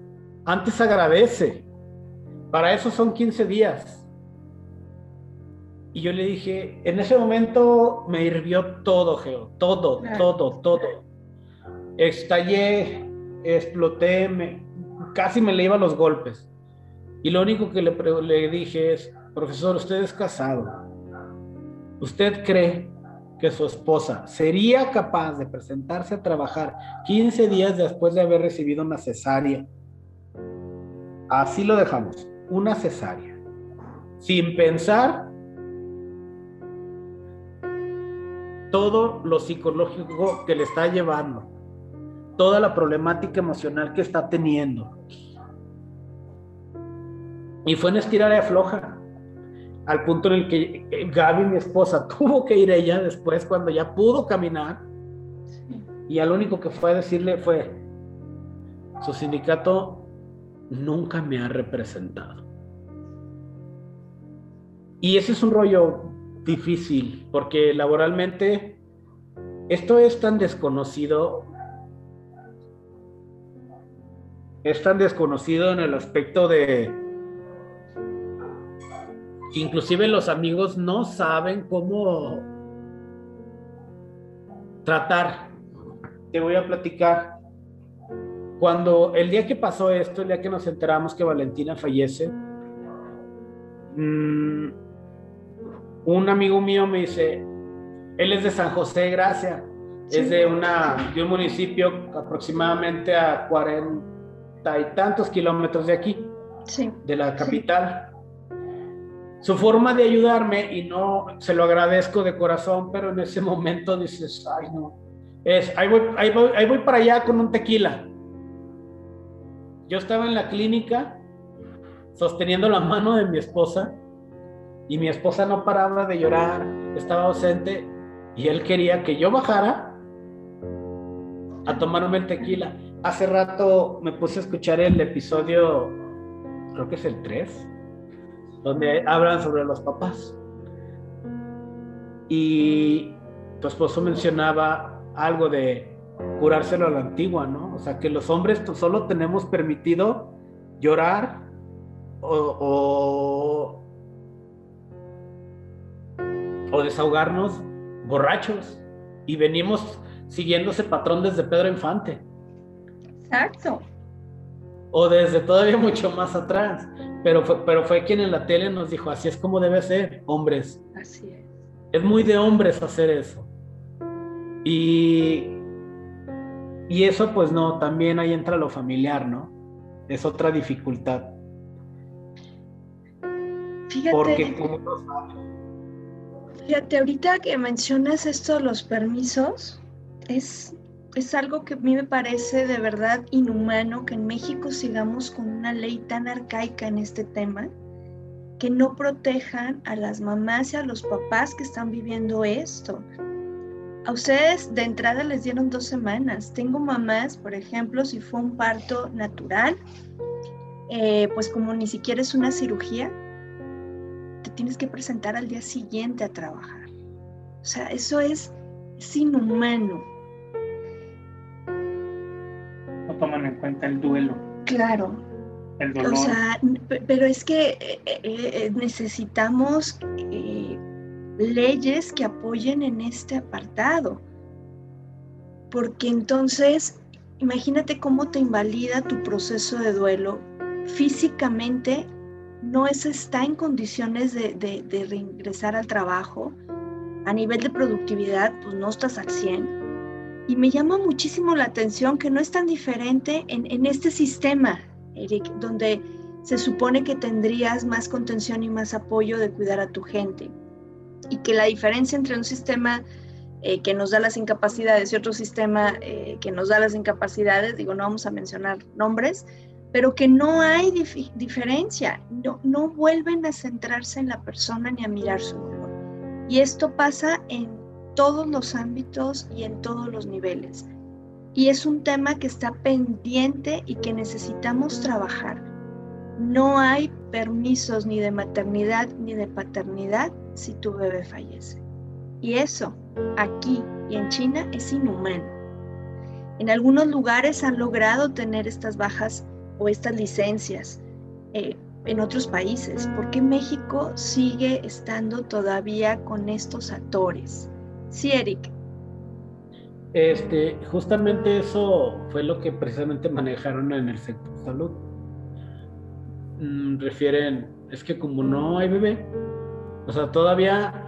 antes agradece, para eso son 15 días. Y yo le dije, en ese momento me hirvió todo, Geo, todo, todo, todo. Estallé, exploté, me, casi me le iba los golpes. Y lo único que le, dije es, profesor, usted es casado. ¿Usted cree que su esposa sería capaz de presentarse a trabajar 15 días después de haber recibido una cesárea? Así lo dejamos, una cesárea. Sin pensar todo lo psicológico que le está llevando, toda la problemática emocional que está teniendo. Y fue en estirar y afloja, al punto en el que Gaby, mi esposa, tuvo que ir ella después cuando ya pudo caminar. Y al único que fue a decirle fue, su sindicato nunca me ha representado. Y ese es un rollo difícil, porque laboralmente esto es tan desconocido, es tan desconocido en el aspecto de inclusive los amigos no saben cómo tratar. Te voy a platicar. Cuando el día que pasó esto, el día que nos enteramos que Valentina fallece, mm, un amigo mío me dice, él es de San José de Gracia, es de, una, de un municipio aproximadamente a cuarenta y tantos kilómetros de aquí, de la capital. Su forma de ayudarme, y no se lo agradezco de corazón, pero en ese momento dices, ay no, es, ahí voy, ahí voy, para allá con un tequila. Yo estaba en la clínica sosteniendo la mano de mi esposa y mi esposa no paraba de llorar, estaba ausente y él quería que yo bajara a tomarme el tequila. Hace rato me puse a escuchar el episodio, creo que es el 3, donde hablan sobre los papás. Y tu esposo mencionaba algo de curárselo a la antigua, ¿no? O sea, que los hombres solo tenemos permitido llorar o, o, o desahogarnos borrachos y venimos siguiendo ese patrón desde Pedro Infante Exacto. o desde todavía mucho más atrás, pero fue, pero fue quien en la tele nos dijo, así es como debe ser, hombres. Así es. Es muy de hombres hacer eso. Y, y eso pues no, también ahí entra lo familiar, ¿no? Es otra dificultad. Fíjate. Porque Fíjate, ahorita que mencionas esto los permisos, es, es algo que a mí me parece de verdad inhumano que en México sigamos con una ley tan arcaica en este tema, que no protejan a las mamás y a los papás que están viviendo esto. A ustedes de entrada les dieron dos semanas. Tengo mamás, por ejemplo, si fue un parto natural, eh, pues como ni siquiera es una cirugía, te tienes que presentar al día siguiente a trabajar. O sea, eso es, es inhumano. Toman en cuenta el duelo, Claro. el dolor. O sea, pero es que eh, eh, eh, necesitamos eh, leyes que apoyen en este apartado. Porque entonces, imagínate cómo te invalida tu proceso de duelo físicamente no se está en condiciones de, de, reingresar al trabajo. A nivel de productividad, pues no estás al 100. Y me llama muchísimo la atención que no es tan diferente en, este sistema, Eric, donde se supone que tendrías más contención y más apoyo de cuidar a tu gente. Y que la diferencia entre un sistema eh, que nos da las incapacidades y otro sistema eh, que nos da las incapacidades, digo, no vamos a mencionar nombres, pero que no hay diferencia, no, no vuelven a centrarse en la persona ni a mirar su dolor. Y esto pasa en todos los ámbitos y en todos los niveles. Y es un tema que está pendiente y que necesitamos trabajar. No hay permisos ni de maternidad ni de paternidad si tu bebé fallece. Y eso, aquí y en China, es inhumano. En algunos lugares han logrado tener estas bajas o estas licencias eh, en otros países? ¿Por qué México sigue estando todavía con estos actores? Sí, Eric. Este, justamente eso fue lo que precisamente manejaron en el sector salud. Mm, refieren, es que como no hay bebé, o sea, todavía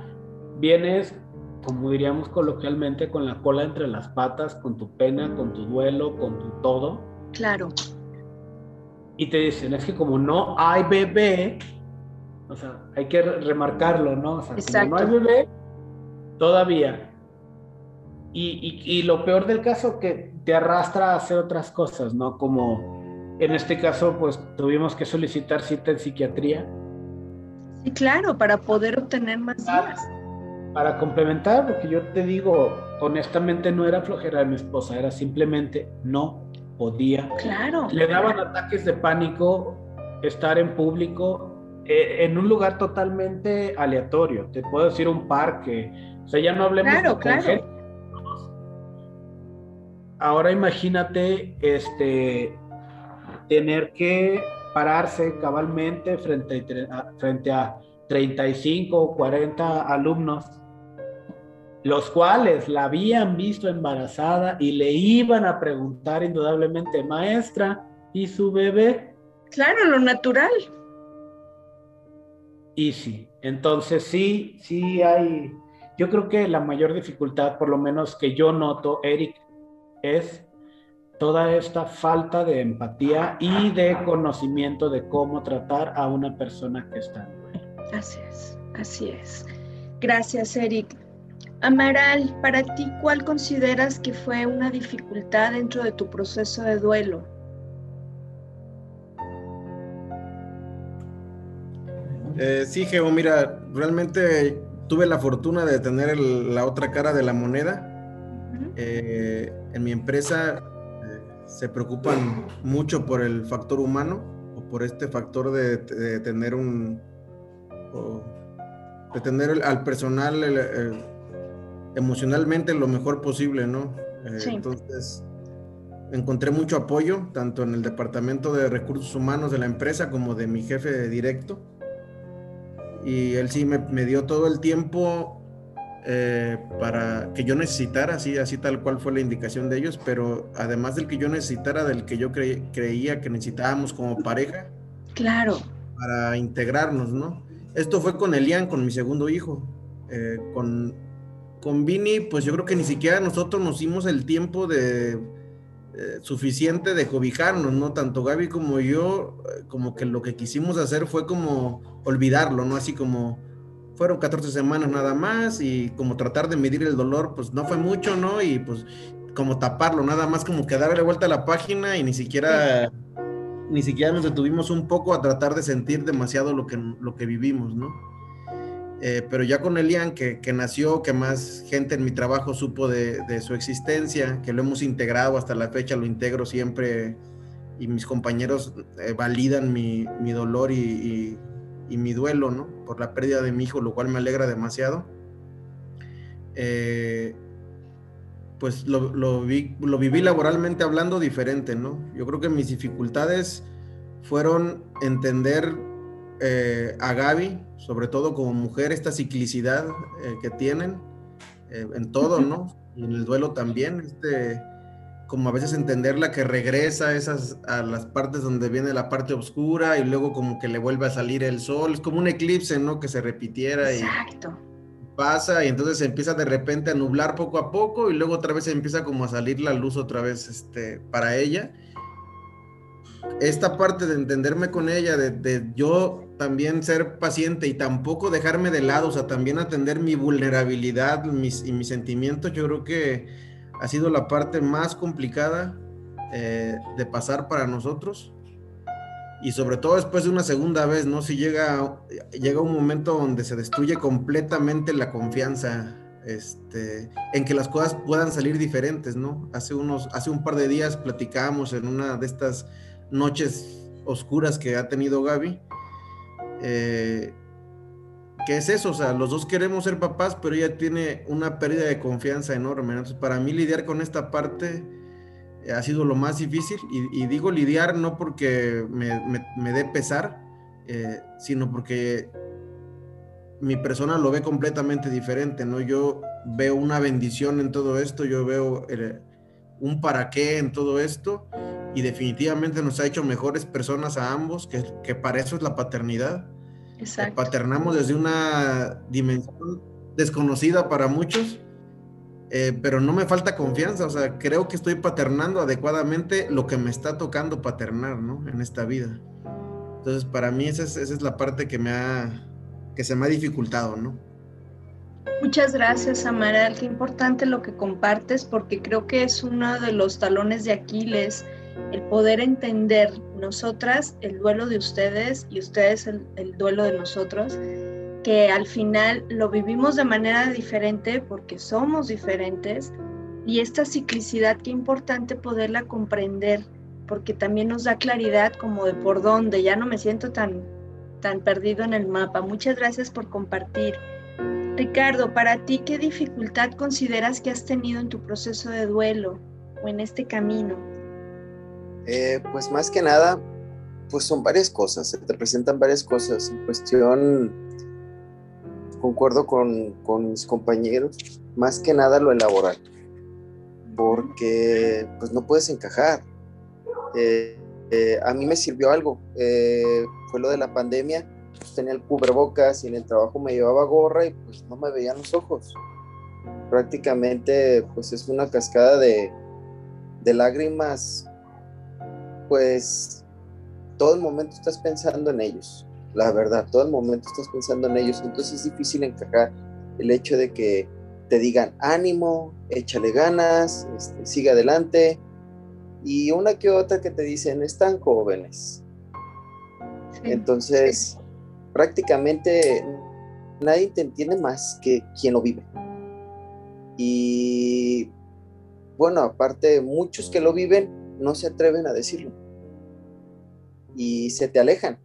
vienes, como diríamos coloquialmente, con la cola entre las patas, con tu pena, con tu duelo, con tu todo. Claro y te dicen, es que como no hay bebé, o sea, hay que remarcarlo, ¿no? O sea, como no hay bebé, todavía. Y, y, lo peor del caso que te arrastra a hacer otras cosas, ¿no? Como en este caso, pues tuvimos que solicitar cita en psiquiatría. Sí, claro, para poder obtener más días. Para complementar, porque yo te digo, honestamente no era flojera de mi esposa, era simplemente no podía. Claro. Le daban ataques de pánico estar en público en un lugar totalmente aleatorio. Te puedo decir un parque. O sea, ya no hablemos de claro. Ahora imagínate este tener que pararse cabalmente frente a, frente a 35 o 40 alumnos los cuales la habían visto embarazada y le iban a preguntar indudablemente, maestra, ¿y su bebé? Claro, lo natural. Y sí, entonces sí, sí hay, yo creo que la mayor dificultad, por lo menos que yo noto, Eric, es toda esta falta de empatía y de conocimiento de cómo tratar a una persona que está en duelo. Así es, así es. Gracias, Eric. Amaral, para ti, ¿cuál consideras que fue una dificultad dentro de tu proceso de duelo? Eh, sí, Geo, mira, realmente tuve la fortuna de tener la otra cara de la moneda. Eh, en mi empresa eh, se preocupan mucho por el factor humano o por este factor de, tener un... de tener al personal emocionalmente lo mejor posible, ¿no? Entonces, encontré mucho apoyo, tanto en el departamento de recursos humanos de la empresa como de mi jefe directo. Y él sí me, dio todo el tiempo eh, para que yo necesitara, así, así tal cual fue la indicación de ellos, pero además del que yo necesitara, del que yo creía que necesitábamos como pareja. Claro. Para integrarnos, ¿no? Esto fue con Elian, con mi segundo hijo. Eh, con con Vini, pues yo creo que ni siquiera nosotros nos dimos el tiempo de eh, suficiente de cobijarnos, ¿no? Tanto Gaby como yo, eh, como que lo que quisimos hacer fue como olvidarlo, ¿no? Así como fueron 14 semanas nada más y como tratar de medir el dolor, pues no fue mucho, ¿no? Y pues como taparlo, nada más como que darle vuelta a la página y ni siquiera, ni siquiera nos detuvimos un poco a tratar de sentir demasiado lo que, lo que vivimos, ¿no? Eh, pero ya con Elian, que, que, nació, que más gente en mi trabajo supo de, de, su existencia, que lo hemos integrado hasta la fecha, lo integro siempre y mis compañeros eh, validan mi, mi dolor y, y, mi duelo, ¿no? Por la pérdida de mi hijo, lo cual me alegra demasiado. Eh, pues lo, lo, vi, lo viví laboralmente hablando diferente, ¿no? Yo creo que mis dificultades fueron entender eh, a Gaby, sobre todo como mujer, esta ciclicidad eh, que tienen eh, en todo, ¿no? Y en el duelo también, este, como a veces entenderla que regresa a esas a las partes donde viene la parte oscura y luego como que le vuelve a salir el sol, es como un eclipse, ¿no? Que se repitiera Exacto. y pasa y entonces se empieza de repente a nublar poco a poco y luego otra vez empieza como a salir la luz otra vez este para ella. Esta parte de entenderme con ella, de, de yo también ser paciente y tampoco dejarme de lado, o sea, también atender mi vulnerabilidad mis, y mis sentimientos, yo creo que ha sido la parte más complicada eh, de pasar para nosotros. Y sobre todo después de una segunda vez, ¿no? Si llega, llega un momento donde se destruye completamente la confianza este, en que las cosas puedan salir diferentes, ¿no? Hace, unos, hace un par de días platicábamos en una de estas noches oscuras que ha tenido Gaby. Eh, ¿Qué es eso? O sea, los dos queremos ser papás, pero ella tiene una pérdida de confianza enorme. Entonces, para mí lidiar con esta parte eh, ha sido lo más difícil. Y, digo lidiar no porque me, dé pesar, eh, sino porque mi persona lo ve completamente diferente, ¿no? Yo veo una bendición en todo esto, yo veo un para qué en todo esto y definitivamente nos ha hecho mejores personas a ambos, que, que para eso es la paternidad Paternamos desde una dimensión desconocida para muchos, eh, pero no me falta confianza, o sea, creo que estoy paternando adecuadamente lo que me está tocando paternar, ¿no? En esta vida. Entonces, para mí esa es, esa es la parte que me ha, que se me ha dificultado, ¿no? Muchas gracias, Amaral. Qué importante lo que compartes, porque creo que es uno de los talones de Aquiles el poder entender nosotras el duelo de ustedes y ustedes el, duelo de nosotros, que al final lo vivimos de manera diferente porque somos diferentes y esta ciclicidad, qué importante poderla comprender porque también nos da claridad como de por dónde, ya no me siento tan, tan perdido en el mapa. Muchas gracias por compartir. Ricardo, para ti, ¿qué dificultad consideras que has tenido en tu proceso de duelo o en este camino? Eh, pues más que nada, pues son varias cosas, se te presentan varias cosas. En cuestión, concuerdo con, mis compañeros, más que nada lo laboral, porque pues no puedes encajar. Eh, eh, a mí me sirvió algo, fue lo de la pandemia, pues tenía el cubrebocas y en el trabajo me llevaba gorra y pues no me veían los ojos. Prácticamente pues es una cascada de, de lágrimas pues todo el momento estás pensando en ellos, la verdad, todo el momento estás pensando en ellos, entonces es difícil encajar el hecho de que te digan ánimo, échale ganas, este, sigue adelante, y una que otra que te dicen están jóvenes. Entonces, prácticamente nadie te entiende más que quien lo vive. Y bueno, aparte, muchos que lo viven no se atreven a decirlo y se te alejan.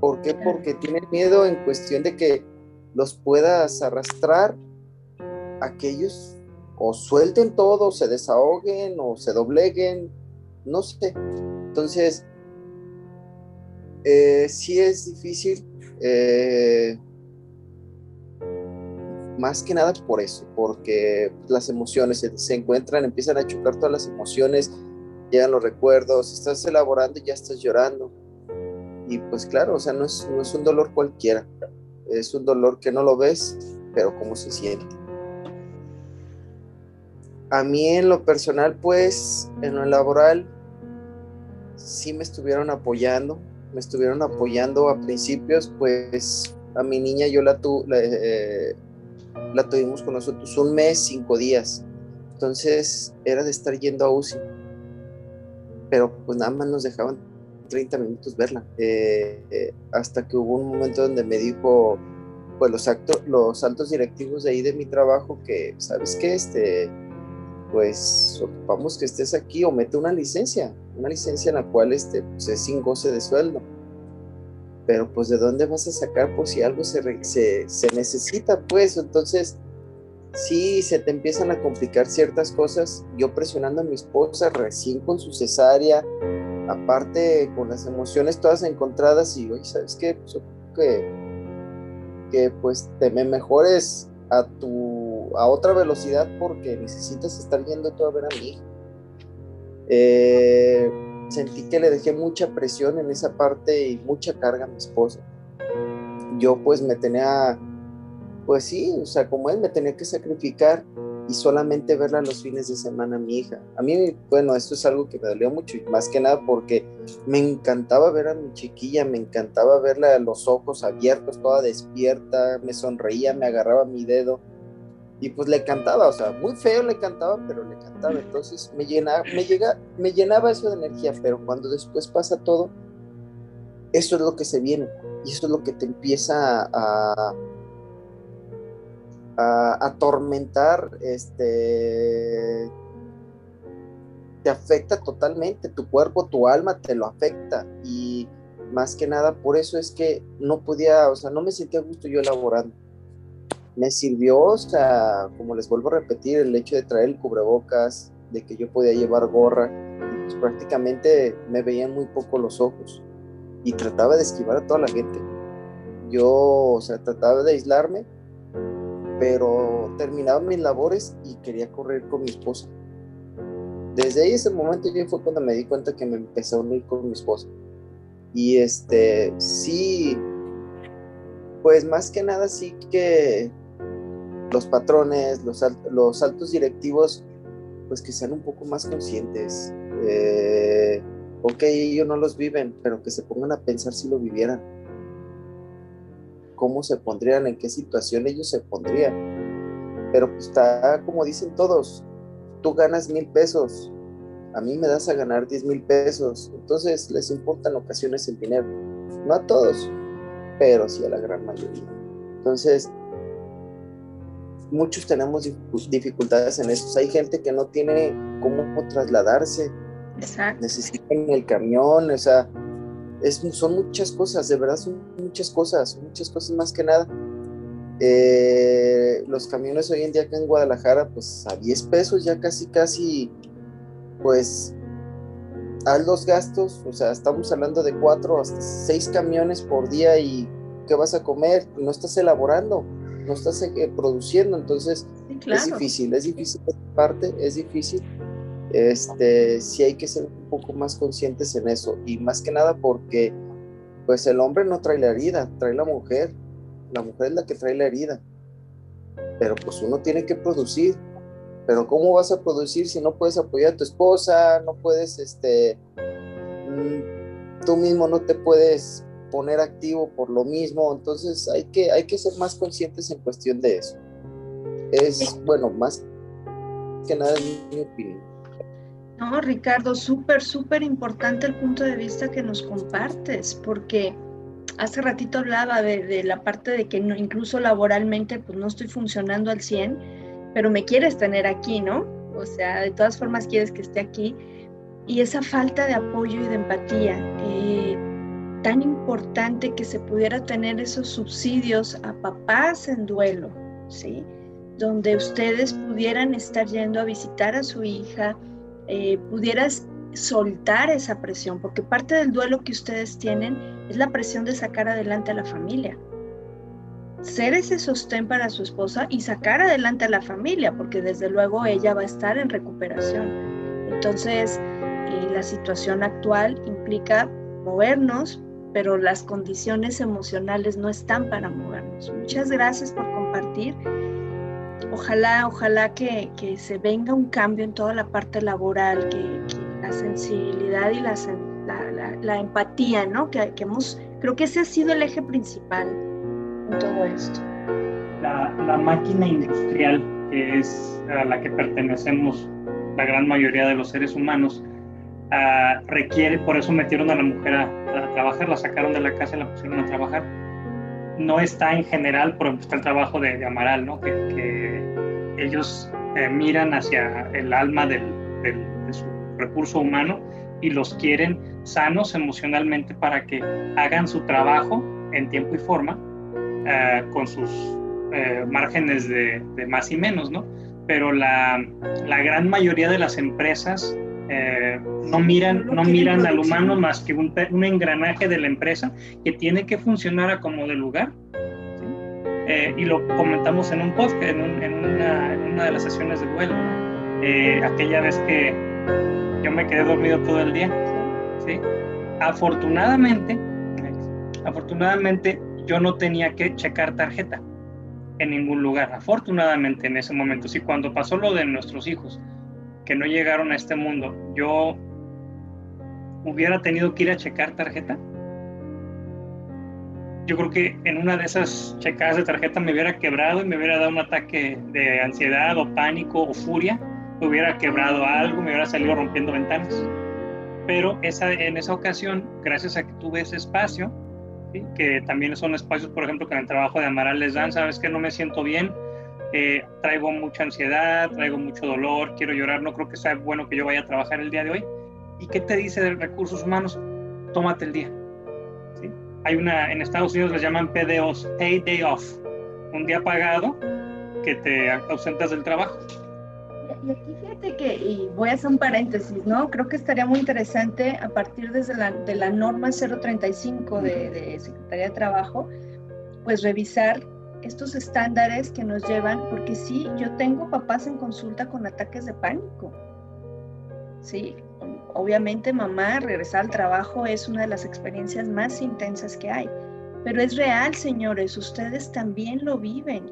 ¿Por qué? Porque tienen miedo en cuestión de que los puedas arrastrar a que ellos o suelten todo, se desahoguen o se dobleguen, no sé. Entonces, eh, sí es difícil, eh, más que nada por eso, porque las emociones se, se, encuentran, empiezan a chocar todas las emociones, llegan los recuerdos, estás elaborando y ya estás llorando. Y pues claro, o sea, no es, no es un dolor cualquiera, es un dolor que no lo ves, pero cómo se siente. A mí en lo personal, pues, en lo laboral, sí me estuvieron apoyando, me estuvieron apoyando a principios, pues a mi niña yo la, tu, la, eh, la tuvimos con nosotros un mes, cinco días. Entonces era de estar yendo a UCI pero pues nada más nos dejaban 30 minutos verla, eh, eh, hasta que hubo un momento donde me dijo, pues los, actos, los altos directivos de ahí de mi trabajo, que, ¿sabes qué? Este, pues ocupamos que estés aquí o mete una licencia, una licencia en la cual este, pues, es sin goce de sueldo. Pero pues de dónde vas a sacar pues si algo se, se, se necesita, pues entonces sí se te empiezan a complicar ciertas cosas. Yo presionando a mi esposa recién con su cesárea, aparte con las emociones todas encontradas y, oye, ¿sabes qué? Pues, que, que pues te me mejores a tu a otra velocidad porque necesitas estar yendo tú a ver a mi. Eh, sentí que le dejé mucha presión en esa parte y mucha carga a mi esposa. Yo pues me tenía, pues sí, o sea, como él me tenía que sacrificar y solamente verla los fines de semana a mi hija. A mí, bueno, esto es algo que me dolió mucho y más que nada porque me encantaba ver a mi chiquilla, me encantaba verla los ojos abiertos, toda despierta, me sonreía, me agarraba mi dedo y pues le cantaba, o sea, muy feo le cantaba, pero le cantaba, entonces me llenaba, me llega, me llenaba eso de energía, pero cuando después pasa todo, eso es lo que se viene y eso es lo que te empieza a, a atormentar, este, te afecta totalmente, tu cuerpo, tu alma te lo afecta y más que nada por eso es que no podía, o sea, no me sentía gusto yo elaborando me sirvió, o sea, como les vuelvo a repetir, el hecho de traer el cubrebocas, de que yo podía llevar gorra, pues prácticamente me veían muy poco los ojos y trataba de esquivar a toda la gente. Yo, o sea, trataba de aislarme, pero terminaba mis labores y quería correr con mi esposa. Desde ahí ese momento yo fue cuando me di cuenta que me empecé a unir con mi esposa. Y este, sí, pues más que nada sí que los patrones, los, altos directivos, pues que sean un poco más conscientes. Eh, ok, ellos no los viven, pero que se pongan a pensar si lo vivieran. ¿Cómo se pondrían? ¿En qué situación ellos se pondrían? Pero pues está, como dicen todos, tú ganas mil pesos, a mí me das a ganar diez mil pesos. Entonces les importan ocasiones el dinero. No a todos, pero sí a la gran mayoría. Entonces, muchos tenemos dificultades en eso. Hay gente que no tiene cómo trasladarse. Exacto. Necesitan el camión, o sea, es, son muchas cosas, de verdad son muchas cosas, muchas cosas más que nada. Eh, los camiones hoy en día acá en Guadalajara, pues a 10 pesos ya casi, casi, pues, haz los gastos, o sea, estamos hablando de 4 hasta 6 camiones por día y ¿qué vas a comer? No estás elaborando no estás eh, produciendo, entonces es difícil, es difícil esta parte, es difícil. Este, sí hay que ser un poco más conscientes en eso y más que nada porque pues el hombre no trae la herida, trae la mujer, la mujer es la que trae la herida, pero pues uno tiene que producir, pero ¿cómo vas a producir si no puedes apoyar a tu esposa, no puedes, este, mm, tú mismo no te puedes poner activo por lo mismo, entonces hay que, hay que ser más conscientes en cuestión de eso. Es, bueno, más que nada mi opinión. No, Ricardo, súper, súper importante el punto de vista que nos compartes, porque hace ratito hablaba de, la parte de que incluso laboralmente pues no estoy funcionando al 100, pero me quieres tener aquí, ¿no? O sea, de todas formas quieres que esté aquí. Y esa falta de apoyo y de empatía. Eh, tan importante que se pudiera tener esos subsidios a papás en duelo, ¿sí? Donde ustedes pudieran estar yendo a visitar a su hija, eh, pudieras soltar esa presión, porque parte del duelo que ustedes tienen es la presión de sacar adelante a la familia. Ser ese sostén para su esposa y sacar adelante a la familia, porque desde luego ella va a estar en recuperación. Entonces, eh, la situación actual implica movernos, pero las condiciones emocionales no están para movernos. Muchas gracias por compartir. Ojalá, ojalá que, se venga un cambio en toda la parte laboral, que, la sensibilidad y la, la, empatía, ¿no? Que, que, hemos, creo que ese ha sido el eje principal en todo esto. La, máquina industrial, que es a la que pertenecemos la gran mayoría de los seres humanos, uh, requiere, por eso metieron a la mujer a, trabajar, la sacaron de la casa y la pusieron a trabajar. No está en general, por ejemplo, está el trabajo de, Amaral, ¿no? que, ellos eh, miran hacia el alma del, de su recurso humano y los quieren sanos emocionalmente para que hagan su trabajo en tiempo y forma uh, con sus uh, márgenes de, de, más y menos, ¿no? Pero la, la gran mayoría de las empresas eh, no miran, no miran al humano más que un, un, engranaje de la empresa que tiene que funcionar a como de lugar. Eh, y lo comentamos en un podcast, en, una, de las sesiones de vuelo. Eh, aquella vez que yo me quedé dormido todo el día. ¿sí? Afortunadamente, afortunadamente yo no tenía que checar tarjeta en ningún lugar, afortunadamente en ese momento. Sí, cuando pasó lo de nuestros hijos, que no llegaron a este mundo, yo hubiera tenido que ir a checar tarjeta. Yo creo que en una de esas checadas de tarjeta me hubiera quebrado y me hubiera dado un ataque de ansiedad o pánico o furia, me hubiera quebrado algo, me hubiera salido rompiendo ventanas. Pero esa, en esa ocasión, gracias a que tuve ese espacio, que también son espacios, por ejemplo, que en el trabajo de Amaral les dan, sabes que no me siento bien, eh, traigo mucha ansiedad, traigo mucho dolor, quiero llorar, no creo que sea bueno que yo vaya a trabajar el día de hoy. ¿Y qué te dice de recursos humanos? Tómate el día. Hay una, en Estados Unidos les llaman PDOs, Pay Day Off, un día pagado que te ausentas del trabajo. Y aquí fíjate que, y voy a hacer un paréntesis, ¿no? Creo que estaría muy interesante a partir desde la, de la norma 035 de, de Secretaría de Trabajo, pues revisar estos estándares que nos llevan, porque sí, yo tengo papás en consulta con ataques de pánico. Sí, obviamente mamá, regresar al trabajo es una de las experiencias más intensas que hay, pero es real, señores, ustedes también lo viven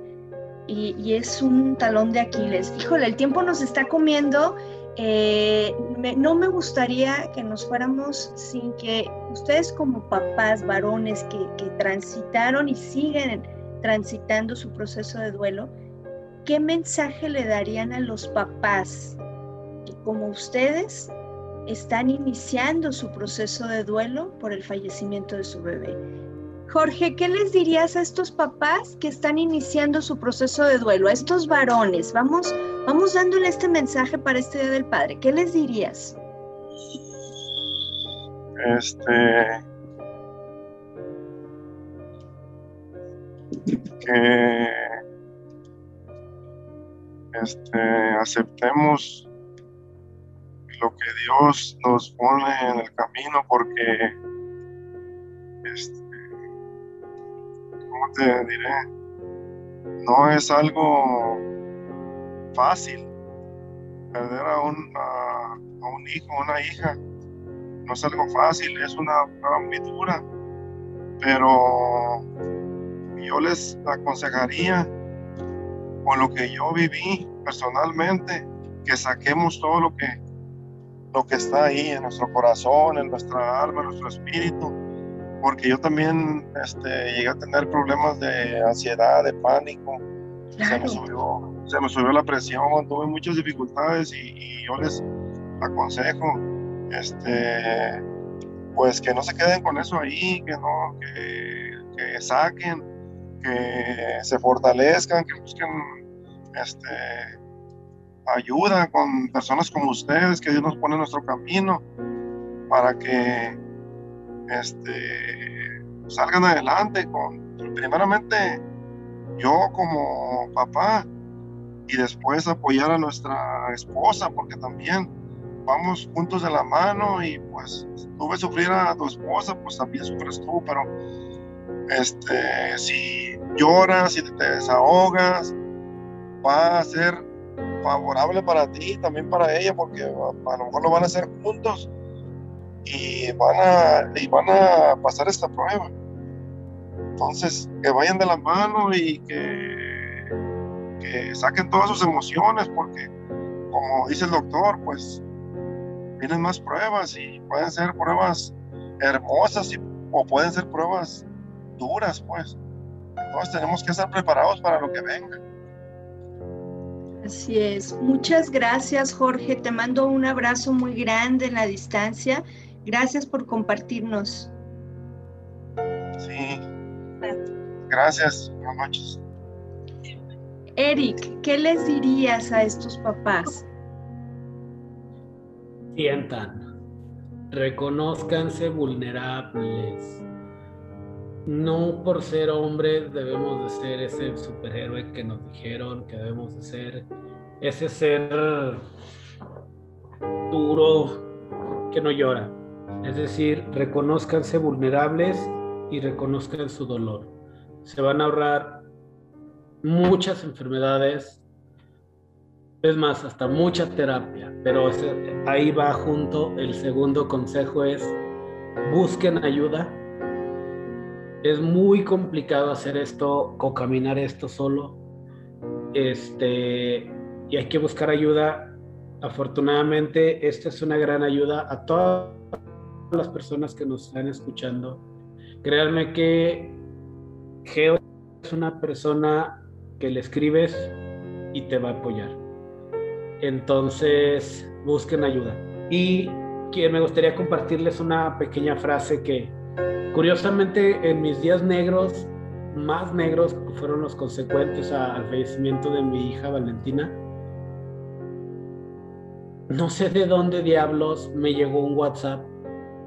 y, es un talón de Aquiles. Híjole, el tiempo nos está comiendo. Eh, no me gustaría que nos fuéramos sin que ustedes como papás, varones que, que transitaron y siguen transitando su proceso de duelo, ¿qué mensaje le darían a los papás que como ustedes están iniciando su proceso de duelo por el fallecimiento de su bebé? Jorge, ¿qué les dirías a estos papás que están iniciando su proceso de duelo, a estos varones? Vamos, vamos dándole este mensaje para este Día del Padre. ¿Qué les dirías? Este. Que. Este. Aceptemos lo que Dios nos pone en el camino porque. Este ¿cómo te diré? No es algo fácil perder a un, a, un hijo, una hija. No es algo fácil, es una prueba muy. Pero yo les aconsejaría, con lo que yo viví personalmente, que saquemos todo lo que, lo que está ahí en nuestro corazón, en nuestra alma, en nuestro espíritu, porque yo también este, llegué a tener problemas de ansiedad, de pánico, se, me subió, se me subió la presión, tuve muchas dificultades y, yo les aconsejo, este, pues que no se queden con eso ahí, que no, que, que saquen, que se fortalezcan, que busquen este, ayuda con personas como ustedes, que Dios nos pone en nuestro camino para que este, salgan adelante con, yo como papá y después apoyar a nuestra esposa, porque también vamos juntos de la mano y pues tú ves sufrir a tu esposa, pues también sufres tú, pero este, si lloras, y te desahogas, va a ser favorable para ti y también para ella, porque a lo mejor lo van a hacer juntos y van a, y van a pasar esta prueba. Entonces, que vayan de la mano y que, que saquen todas sus emociones, porque como dice el doctor, pues vienen más pruebas y pueden ser pruebas hermosas o pueden ser pruebas duras, pues. Entonces tenemos que estar preparados para lo que venga. Así es. Muchas gracias, Jorge. Te mando un abrazo muy grande en la distancia Gracias por compartirnos. Sí. Gracias. Buenas noches. Eric, ¿qué les dirías a estos papás? Sientan, reconozcanse vulnerables. No por ser hombres debemos de ser ese superhéroe que nos dijeron que debemos de ser, ese ser duro que no llora. Es decir, reconozcanse vulnerables y reconozcan su dolor. Se van a ahorrar muchas enfermedades, Es más, hasta mucha terapia, pero ahí va junto. El segundo consejo es busquen ayuda. Es muy complicado hacer esto o caminar esto solo. Este, y hay que buscar ayuda. Afortunadamente, esta es una gran ayuda a todas las personas que nos están escuchando. Créanme que Geo es una persona que le escribes y te va a apoyar. Entonces, busquen ayuda. Y que me gustaría compartirles una pequeña frase que, curiosamente, en mis días negros, más negros fueron los consecuentes al fallecimiento de mi hija Valentina. No sé de dónde diablos me llegó un WhatsApp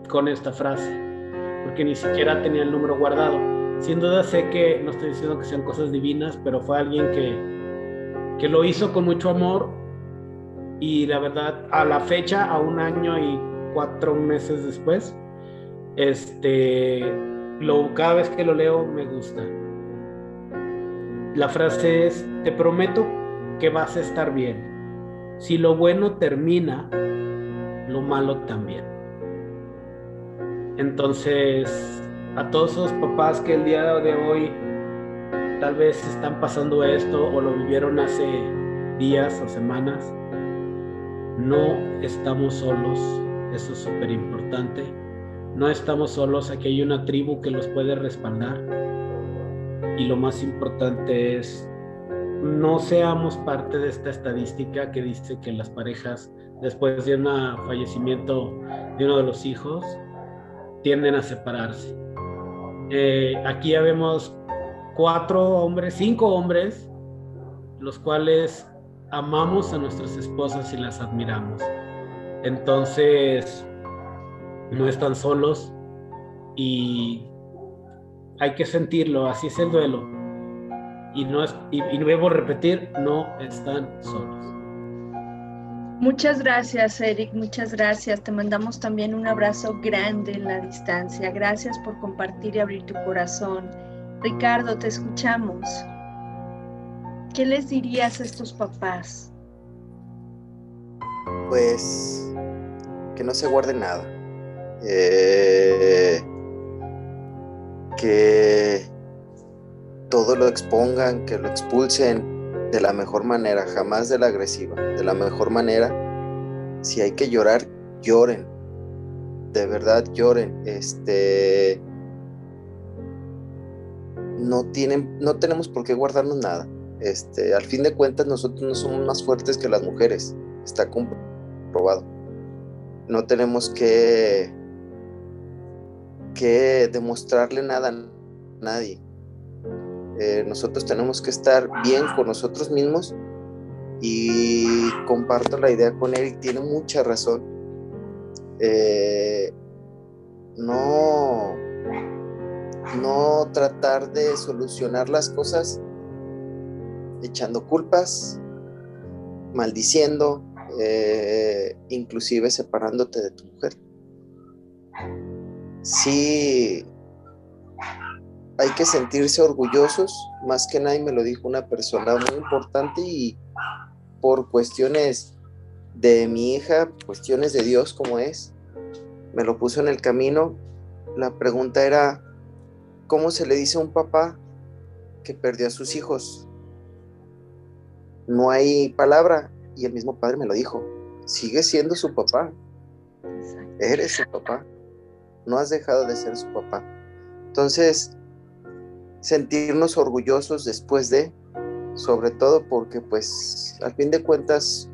con esta frase, porque ni siquiera tenía el número guardado. Sin duda sé que no estoy diciendo que sean cosas divinas, pero fue alguien que, que lo hizo con mucho amor y la verdad a la fecha, a un año y cuatro meses después, este, lo, cada vez que lo leo me gusta. La frase es, te prometo que vas a estar bien. Si lo bueno termina, lo malo también. Entonces, a todos esos papás que el día de hoy tal vez están pasando esto o lo vivieron hace días o semanas, no estamos solos, eso es súper importante. No estamos solos, aquí hay una tribu que los puede respaldar. Y lo más importante es, no seamos parte de esta estadística que dice que las parejas, después de un fallecimiento de uno de los hijos, tienden a separarse. Eh, aquí ya vemos cuatro hombres, cinco hombres, los cuales amamos a nuestras esposas y las admiramos. Entonces, no están solos y hay que sentirlo, así es el duelo. Y, no es, y, y debo repetir, no están solos. Muchas gracias, Eric, muchas gracias. Te mandamos también un abrazo grande en la distancia. Gracias por compartir y abrir tu corazón. Ricardo, te escuchamos. ¿Qué les dirías a estos papás? Pues que no se guarde nada. Eh, que todo lo expongan, que lo expulsen, de la mejor manera, jamás de la agresiva, de la mejor manera. Si hay que llorar, lloren. De verdad lloren. Este no tienen no tenemos por qué guardarnos nada. Este, al fin de cuentas nosotros no somos más fuertes que las mujeres. Está comprobado. No tenemos que que demostrarle nada a nadie eh, nosotros tenemos que estar bien con nosotros mismos y comparto la idea con Eric, tiene mucha razón. Eh, no, no tratar de solucionar las cosas echando culpas, maldiciendo, eh, inclusive separándote de tu mujer. Sí, hay que sentirse orgullosos, más que nadie me lo dijo una persona muy importante y por cuestiones de mi hija, cuestiones de Dios como es, me lo puso en el camino. La pregunta era, ¿cómo se le dice a un papá que perdió a sus hijos? No hay palabra y el mismo padre me lo dijo, sigue siendo su papá, eres su papá, no has dejado de ser su papá. Entonces, sentirnos orgullosos después de, sobre todo porque pues al fin de cuentas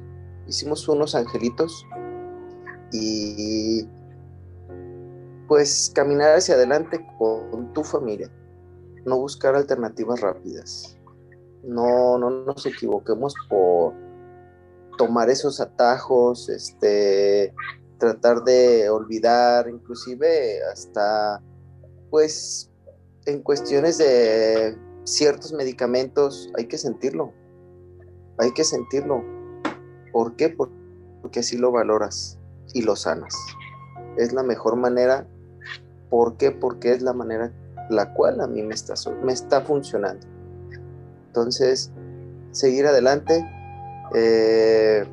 hicimos unos angelitos y pues caminar hacia adelante con tu familia, no buscar alternativas rápidas. No, no nos equivoquemos por tomar esos atajos, este, tratar de olvidar, inclusive hasta pues en cuestiones de ciertos medicamentos hay que sentirlo. Hay que sentirlo. ¿Por qué? Porque así lo valoras y lo sanas. Es la mejor manera. ¿Por qué? Porque es la manera la cual a mí me está, me está funcionando. Entonces, seguir adelante, Eh,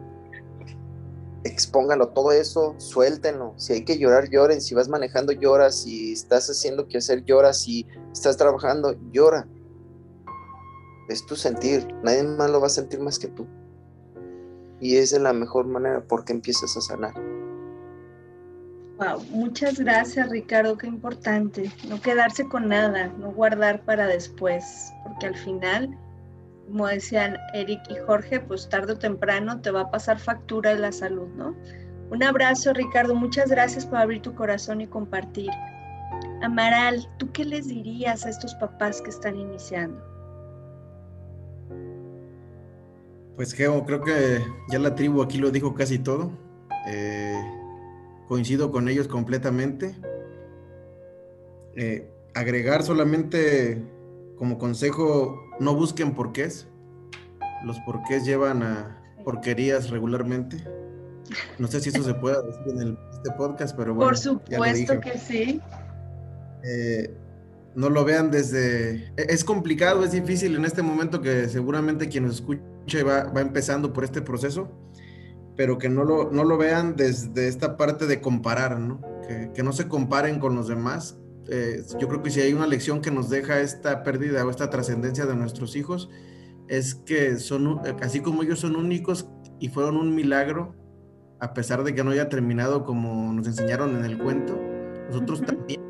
expóngalo todo eso, suéltenlo. Si hay que llorar, lloren. Si vas manejando, lloras. Si estás haciendo que hacer, lloras. Si estás trabajando, llora. Es tu sentir. Nadie más lo va a sentir más que tú. Y es la mejor manera porque empiezas a sanar. Wow, muchas gracias Ricardo, qué importante. No quedarse con nada, no guardar para después, porque al final como decían Eric y Jorge, pues tarde o temprano te va a pasar factura de la salud, ¿no? Un abrazo, Ricardo. Muchas gracias por abrir tu corazón y compartir. Amaral, ¿tú qué les dirías a estos papás que están iniciando? Pues Geo, creo que ya la tribu aquí lo dijo casi todo. Eh, coincido con ellos completamente. Eh, agregar solamente como consejo, no busquen porqués. Los porqués llevan a porquerías regularmente. No sé si eso se puede decir en este podcast, pero bueno. Por supuesto que sí. Eh, no lo vean desde... E-, es complicado, es difícil en este momento que seguramente quien nos escuche va, va empezando por este proceso, pero que no lo, no lo vean desde esta parte de comparar, ¿no? Que, que no se comparen con los demás, eh, yo creo que si hay una lección que nos deja esta pérdida o esta trascendencia de nuestros hijos, es que son, así como ellos son únicos y fueron un milagro, a pesar de que no haya terminado como nos enseñaron en el cuento, nosotros también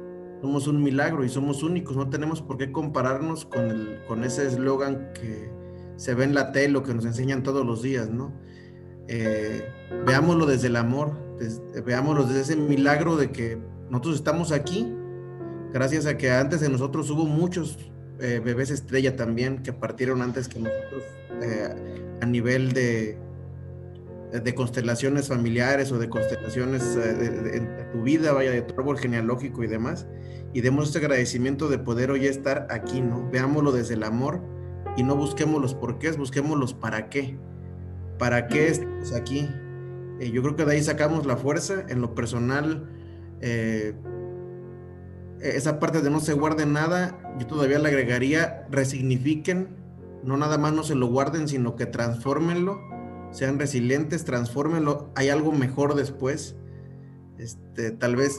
somos un milagro y somos únicos, no tenemos por qué compararnos con, el, con ese eslogan que se ve en la tele o que nos enseñan todos los días, ¿no? Eh, veámoslo desde el amor, veámoslo desde ese milagro de que nosotros estamos aquí gracias a que antes de nosotros hubo muchos eh, bebés estrella también que partieron antes que nosotros eh, a nivel de, de constelaciones familiares o de constelaciones eh, de, tu vida, vaya, de tu árbol genealógico y demás. Y demos este agradecimiento de poder hoy estar aquí, ¿no? Veámoslo desde el amor y no busquemos los porqués, busquemos los para qué. ¿Para qué estamos aquí? yo creo que de ahí sacamos la fuerza. En lo personal, esa parte de no se guarde nada, yo todavía le agregaría, resignifiquen, no nada más no se lo guarden, sino que transfórmenlo, sean resilientes, transfórmenlo, hay algo mejor después. Este, tal vez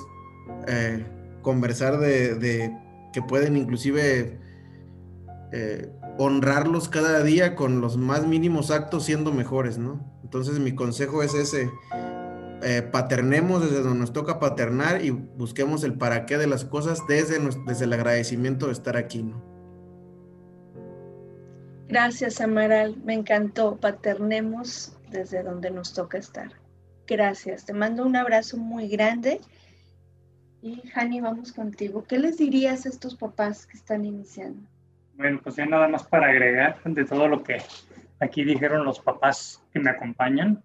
eh, conversar de, que pueden inclusive eh, honrarlos cada día con los más mínimos actos siendo mejores, ¿no? Entonces mi consejo es ese, eh, paternemos desde donde nos toca paternar y busquemos el para qué de las cosas desde, desde el agradecimiento de estar aquí, ¿no? Gracias, Amaral. Me encantó. Paternemos desde donde nos toca estar. Gracias. Te mando un abrazo muy grande. Y Hani, vamos contigo. ¿Qué les dirías a estos papás que están iniciando? Bueno, pues ya nada más para agregar de todo lo que aquí dijeron los papás que me acompañan.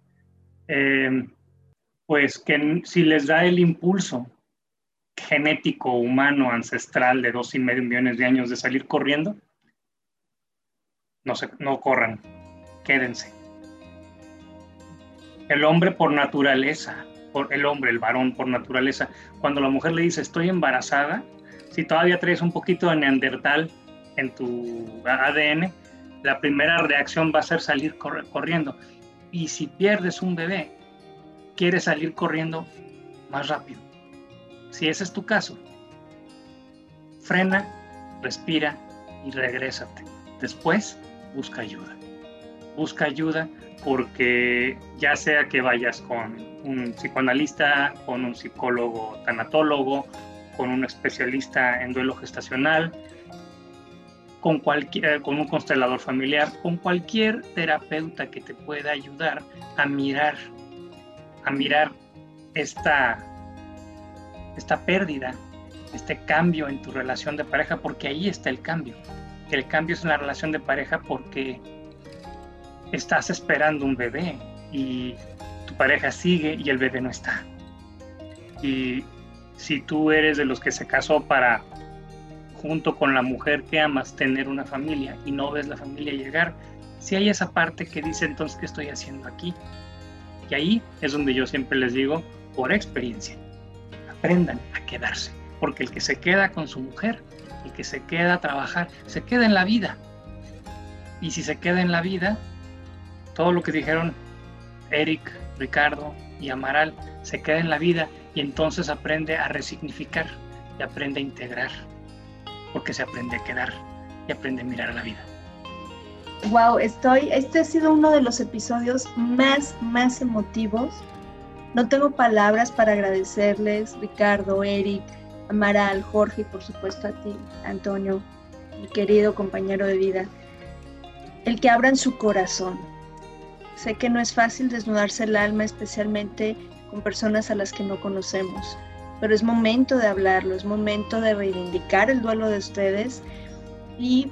Eh, pues que si les da el impulso genético, humano, ancestral de dos y medio millones de años de salir corriendo, no, se, no corran, quédense. El hombre por naturaleza, por el hombre, el varón por naturaleza, cuando la mujer le dice estoy embarazada, si todavía traes un poquito de neandertal en tu ADN, la primera reacción va a ser salir corriendo. Y si pierdes un bebé, quieres salir corriendo más rápido. Si ese es tu caso, frena, respira y regrésate. Después, busca ayuda. Busca ayuda porque ya sea que vayas con un psicoanalista, con un psicólogo tanatólogo, con un especialista en duelo gestacional, con, cualquier, con un constelador familiar, con cualquier terapeuta que te pueda ayudar a mirar a mirar esta, esta pérdida, este cambio en tu relación de pareja, porque ahí está el cambio. El cambio es en la relación de pareja porque estás esperando un bebé y tu pareja sigue y el bebé no está. Y si tú eres de los que se casó para, junto con la mujer que amas, tener una familia y no ves la familia llegar, si hay esa parte que dice entonces, ¿qué estoy haciendo aquí? Y ahí es donde yo siempre les digo, por experiencia, aprendan a quedarse, porque el que se queda con su mujer, el que se queda a trabajar, se queda en la vida. Y si se queda en la vida, todo lo que dijeron Eric, Ricardo y Amaral se queda en la vida y entonces aprende a resignificar y aprende a integrar, porque se aprende a quedar y aprende a mirar a la vida. Wow, estoy, este ha sido uno de los episodios más, más emotivos. No tengo palabras para agradecerles, Ricardo, Eric, Amaral, Jorge por supuesto a ti, Antonio, mi querido compañero de vida. El que abran su corazón. Sé que no es fácil desnudarse el alma, especialmente con personas a las que no conocemos, pero es momento de hablarlo, es momento de reivindicar el duelo de ustedes y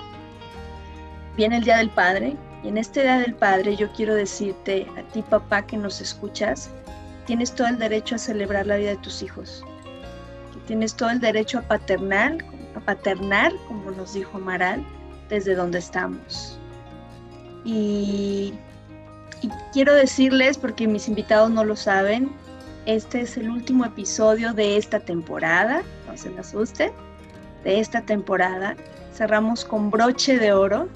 viene el Día del Padre y en este Día del Padre yo quiero decirte a ti papá que nos escuchas, tienes todo el derecho a celebrar la vida de tus hijos, tienes todo el derecho a paternar, a paternar, como nos dijo Amaral, desde donde estamos. Y, quiero decirles, porque mis invitados no lo saben, este es el último episodio de esta temporada, no se me asuste, de esta temporada. Cerramos con broche de oro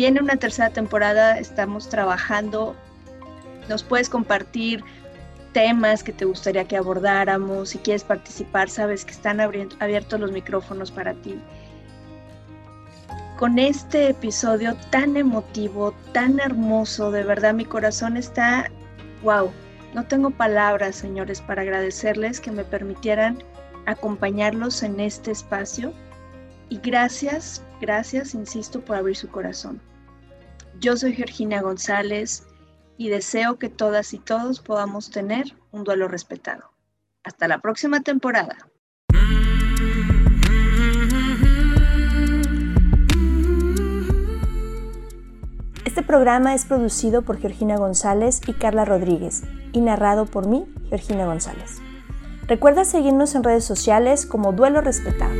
Viene una tercera temporada, estamos trabajando. Nos puedes compartir temas que te gustaría que abordáramos. Si quieres participar, sabes que están abiertos los micrófonos para ti. Con este episodio tan emotivo, tan hermoso, de verdad mi corazón está, wow, no tengo palabras, señores, para agradecerles que me permitieran acompañarlos en este espacio. Y gracias Gracias, insisto, por abrir su corazón. Yo soy Georgina González y deseo que todas y todos podamos tener un duelo respetado. Hasta la próxima temporada. Este programa es producido por Georgina González y Carla Rodríguez y narrado por mí, Georgina González. Recuerda seguirnos en redes sociales como Duelo Respetado.